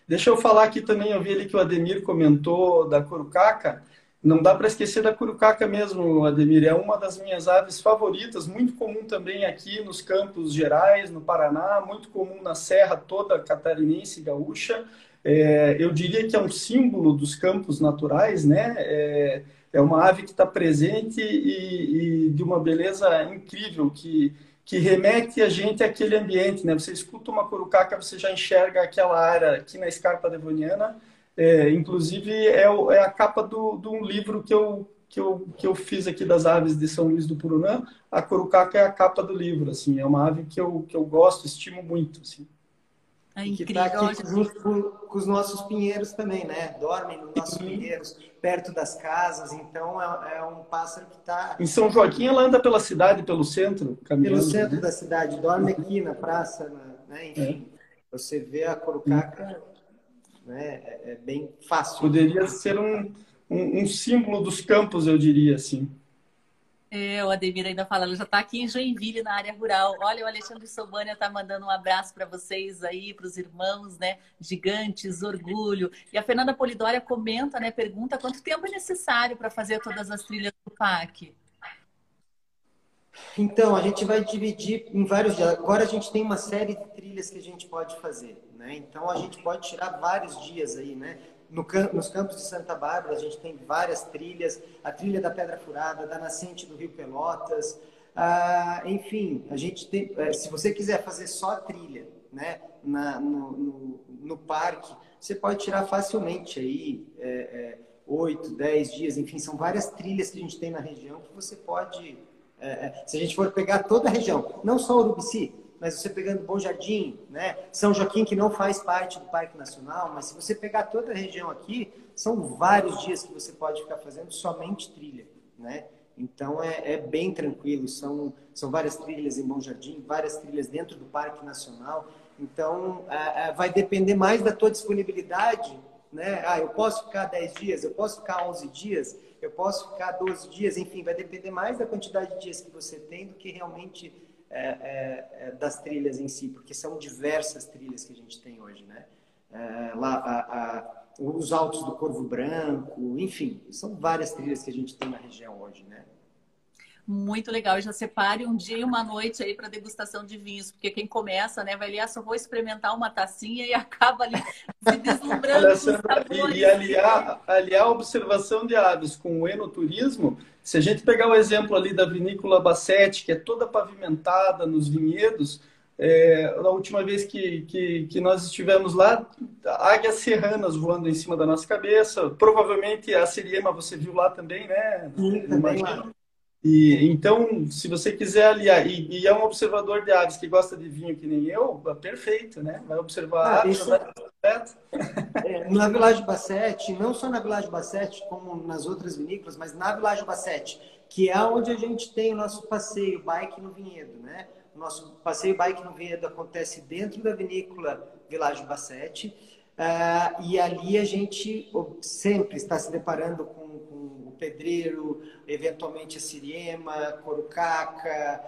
Deixa eu falar aqui também, eu vi ali que o Ademir comentou da curucaca. Não dá para esquecer da curucaca mesmo, Ademir. É uma das minhas aves favoritas, muito comum também aqui nos Campos Gerais, no Paraná, muito comum na Serra toda catarinense gaúcha é, eu diria que é um símbolo dos campos naturais, né? É, é uma ave que está presente e, e, de uma beleza incrível que que remete a gente àquele ambiente, né? Você escuta uma corucaca, você já enxerga aquela área aqui na Escarpa Devoniana. É, inclusive é, o, é, a capa do, de um livro que eu, que, eu, que eu fiz aqui das aves de São Luís do Purunã. A corucaca é a capa do livro, assim. É uma ave que eu, que eu gosto, estimo muito, assim. É que está aqui junto com, com, os nossos pinheiros também, né? Dormem nos nossos pinheiros, perto das casas. Então é, é um pássaro que está. Em São Joaquim ela anda pela cidade, pelo centro, caminhando. Pelo centro né? da cidade, dorme aqui na praça, né? enfim. É. Você vê a corucaca, né? É, é, bem fácil. Poderia ser um, um, um símbolo dos campos, eu diria assim. É, o Ademir ainda fala, ela já está aqui em Joinville, na área rural. Olha, o Alexandre Sobania está mandando um abraço para vocês aí, para os irmãos, né? Gigantes, orgulho. E a Fernanda Polidória comenta, né? Pergunta quanto tempo é necessário para fazer todas as trilhas do PAC? Então, a gente vai dividir em vários dias. Agora a gente tem uma série de trilhas que a gente pode fazer, né? Então a gente pode tirar vários dias aí, né? No, nos campos de Santa Bárbara, a gente tem várias trilhas, a trilha da Pedra Furada, da nascente do Rio Pelotas, ah, enfim, a gente tem, eh, se você quiser fazer só trilha, né, na, no, no, no, parque, você pode tirar facilmente aí oito, é, dez dias, enfim, são várias trilhas que a gente tem na região que você pode, é, se a gente for pegar toda a região, não só Urubici, mas você pegando Bom Jardim, né? São Joaquim, que não faz parte do Parque Nacional, mas se você pegar toda a região aqui, são vários dias que você pode ficar fazendo somente trilha, né? Então é, é bem tranquilo, são, são várias trilhas em Bom Jardim, várias trilhas dentro do Parque Nacional. Então é, é, vai depender mais da tua disponibilidade, né? Ah, eu posso ficar 10 dias, eu posso ficar 11 dias, eu posso ficar 12 dias, enfim, vai depender mais da quantidade de dias que você tem do que realmente é, é, é, das trilhas em si, porque são diversas trilhas que a gente tem hoje, né? É, lá, a, a, os altos do Corvo Branco, enfim, são várias trilhas que a gente tem na região hoje, né? Muito legal. Já separe um dia e uma noite aí para degustação de vinhos, porque quem começa, né, vai ali, ah, só vou experimentar uma tacinha e acaba ali se deslumbrando E, e aliar, aliar a observação de aves com o enoturismo, se a gente pegar o exemplo ali da vinícola Bassetti, que é toda pavimentada nos vinhedos, é, na última vez que, que, que, nós estivemos lá, águias serranas voando em cima da nossa cabeça. Provavelmente a siriema você viu lá também, né? Sim, também lá. E, então, se você quiser aliar, e, e, é um observador de aves que gosta de vinho que nem eu, é perfeito, né? Vai observar ah, aves, isso... vai é, na Vilagem Bassete, não só na Vilagem Bassete, como nas outras vinícolas, mas na Vilagem Bassete, que é onde a gente tem o nosso passeio bike no vinhedo, né? O nosso passeio bike no vinhedo acontece dentro da vinícola Vilagem Bassete. Uh, e ali a gente sempre está se deparando com, pedreiro, eventualmente a siriema, corucaca,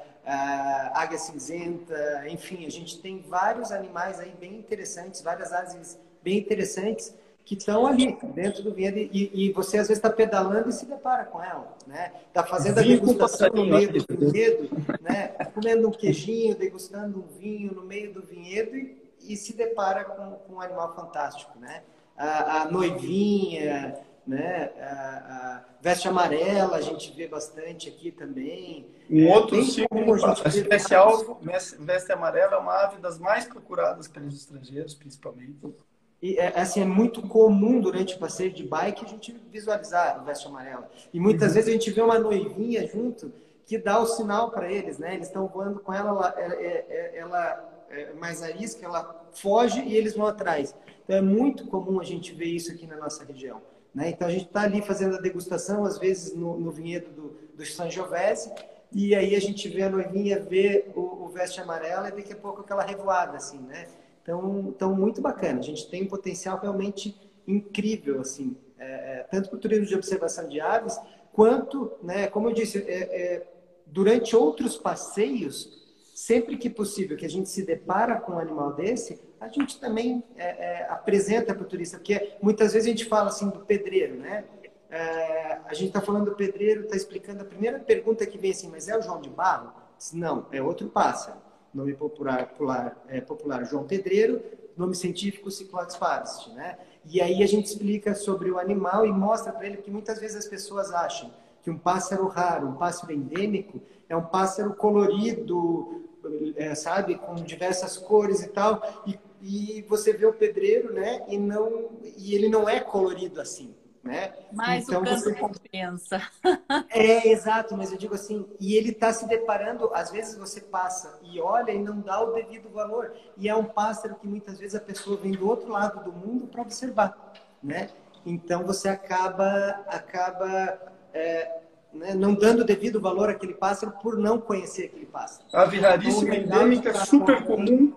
águia cinzenta, enfim, a gente tem vários animais aí bem interessantes, várias aves bem interessantes que estão ali dentro do vinhedo e, e, você às vezes está pedalando e se depara com ela, né? Está fazendo a degustação no meio do vinhedo, né? Comendo um queijinho, degustando um vinho no meio do vinhedo e e se depara com, com um animal fantástico, né? A, a noivinha, né? A, a, veste amarela, a gente vê bastante aqui também. Um é, outro símbolo especial, veste amarela é uma ave das mais procuradas pelos estrangeiros, principalmente. E é, assim, é muito comum durante o passeio de bike a gente visualizar a veste amarela. E muitas uhum. vezes a gente vê uma noivinha junto que dá o sinal para eles, né? Eles estão voando com ela, ela, ela, é, é, ela é, mais arisca, ela foge e eles vão atrás. Então é muito comum a gente ver isso aqui na nossa região. Né? Então a gente está ali fazendo a degustação, às vezes no, no vinhedo do, do Sangiovese, e aí a gente vê a noivinha, vê o, o, veste amarela e daqui a pouco aquela revoada, assim, né? Então, então muito bacana. A gente tem um potencial realmente incrível, assim, é, é, tanto para o turismo de observação de aves, quanto, né, como eu disse, é, é durante outros passeios, sempre que possível que a gente se depara com um animal desse, a gente também é, é, apresenta para o turista, porque muitas vezes a gente fala assim do pedreiro, né? É, a gente está falando do pedreiro, está explicando a primeira pergunta que vem assim, mas é o João de Barro? Não, é outro pássaro. Nome popular, popular, é, popular João Pedreiro, nome científico Cyclodes parist, né? E aí a gente explica sobre o animal e mostra para ele que muitas vezes as pessoas acham que um pássaro raro, um pássaro endêmico, é um pássaro colorido, é, sabe, com diversas cores e tal, e, e, você vê o pedreiro, né, e não e ele não é colorido assim, né? Mas então, o canto você... compensa. É, exato, mas eu digo assim, e ele está se deparando, às vezes você passa e olha e não dá o devido valor, e é um pássaro que muitas vezes a pessoa vem do outro lado do mundo para observar, né? Então você acaba acaba é, né, não dando devido valor àquele pássaro por não conhecer aquele pássaro. Ave raríssima, então, endêmica, tá super com... comum.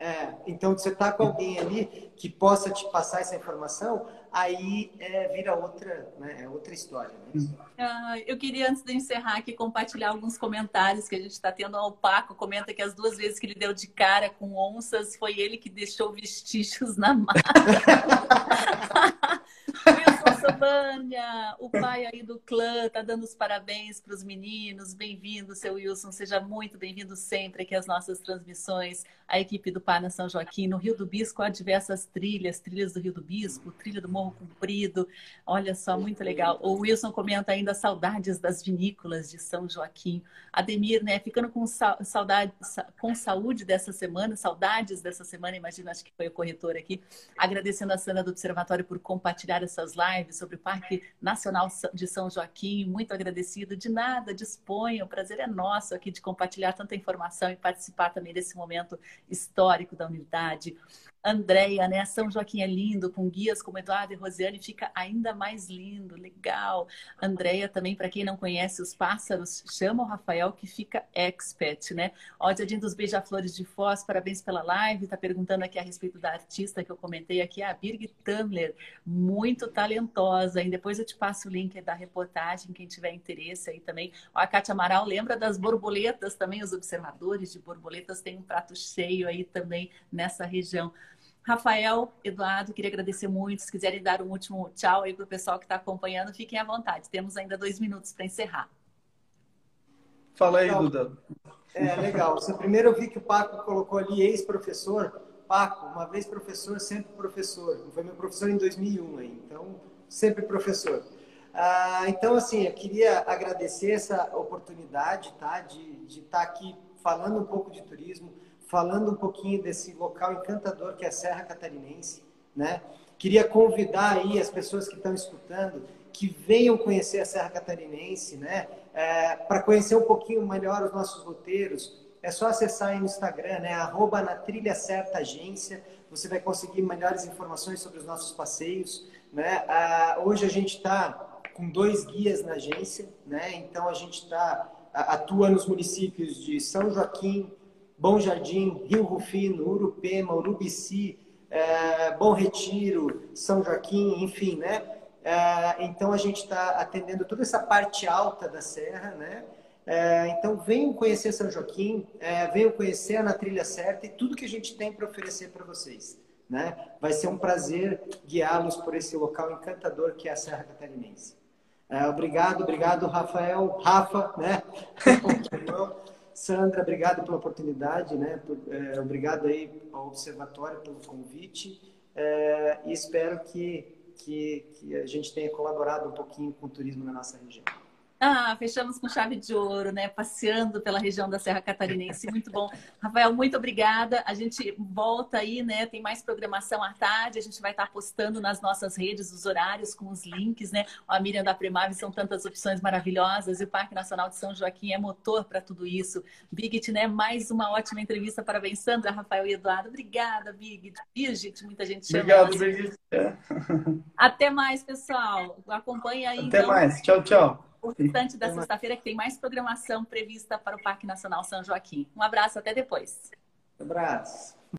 É, então, você está com alguém ali que possa te passar essa informação, aí é, vira outra, né, é outra história. Né? Ah, eu queria, antes de encerrar aqui, compartilhar alguns comentários que a gente está tendo. O Paco comenta que as duas vezes que ele deu de cara com onças, foi ele que deixou vestígios na mata. Sobania, o pai aí do clã, tá dando os parabéns para os meninos. Bem-vindo, seu Wilson. Seja muito bem-vindo sempre aqui às nossas transmissões. A equipe do Pana São Joaquim. No Rio do Bisco há diversas trilhas, trilhas do Rio do Bisco, trilha do Morro Comprido. Olha só, muito legal. O Wilson comenta ainda saudades das vinícolas de São Joaquim. Ademir, né, ficando com saudade, com saúde dessa semana, saudades dessa semana, imagino, acho que foi o corretor aqui. Agradecendo a Sandra do Observatório por compartilhar essas lives sobre o Parque Nacional de São Joaquim. Muito agradecido. De nada, disponha. O prazer é nosso aqui de compartilhar tanta informação e participar também desse momento histórico da unidade. Andréia, né? São Joaquim é lindo, com guias como Eduardo e Rosiane, fica ainda mais lindo, legal. Andréia também, para quem não conhece os pássaros, chama o Rafael que fica expert, né? Ó, Jardim dos Beija-Flores de Foz, parabéns pela live. Tá perguntando aqui a respeito da artista que eu comentei aqui, a Birgit Tumler, muito talentosa. E depois eu te passo o link da reportagem, quem tiver interesse aí também. Ó, a Cátia Amaral lembra das borboletas também, os observadores de borboletas têm um prato cheio aí também nessa região. Rafael, Eduardo, queria agradecer muito. Se quiserem dar um último tchau aí para o pessoal que está acompanhando, fiquem à vontade. Temos ainda dois minutos para encerrar. Fala aí, Duda. É, legal. Você primeiro eu vi que o Paco colocou ali ex-professor. Paco, uma vez professor, sempre professor. Foi meu professor em 2001, aí, então sempre professor. Ah, então, assim, eu queria agradecer essa oportunidade, tá, de, de estar tá aqui falando um pouco de turismo falando um pouquinho desse local encantador que é a Serra Catarinense, né? Queria convidar aí as pessoas que estão escutando que venham conhecer a Serra Catarinense, né? É, Para conhecer um pouquinho melhor os nossos roteiros, é só acessar aí no Instagram, né? Arroba na trilha certa agência. Você vai conseguir melhores informações sobre os nossos passeios, né? Ah, hoje a gente está com dois guias na agência, né? Então a gente está atua nos municípios de São Joaquim, Bom Jardim, Rio Rufino, Urupema, Urubici, é, Bom Retiro, São Joaquim, enfim, né? É, então a gente está atendendo toda essa parte alta da serra, né? É, então venham conhecer São Joaquim, é, venham conhecer Na Trilha Certa e tudo que a gente tem para oferecer para vocês. Né? Vai ser um prazer guiá-los por esse local encantador que é a Serra Catarinense. É, obrigado, obrigado, Rafael, Rafa, né? Sandra, obrigado pela oportunidade, né? Por, é, obrigado aí ao Observatório pelo convite é, e espero que, que, que a gente tenha colaborado um pouquinho com o turismo na nossa região. Ah, fechamos com chave de ouro, né? Passeando pela região da Serra Catarinense. Muito bom. Rafael, muito obrigada. A gente volta aí, né? Tem mais programação à tarde. A gente vai estar postando nas nossas redes os horários com os links, né? A Miriam da Primave são tantas opções maravilhosas e o Parque Nacional de São Joaquim é motor para tudo isso. Bigit, né? Mais uma ótima entrevista. Parabéns, Sandra, Rafael e Eduardo. Obrigada, Bigit. Bigit, muita gente chama. Obrigado, Bigit. Até mais, pessoal. Acompanha aí. Até então. mais. Tchau, tchau o restante da sexta-feira, que tem mais programação prevista para o Parque Nacional São Joaquim. Um abraço, até depois. Um abraço.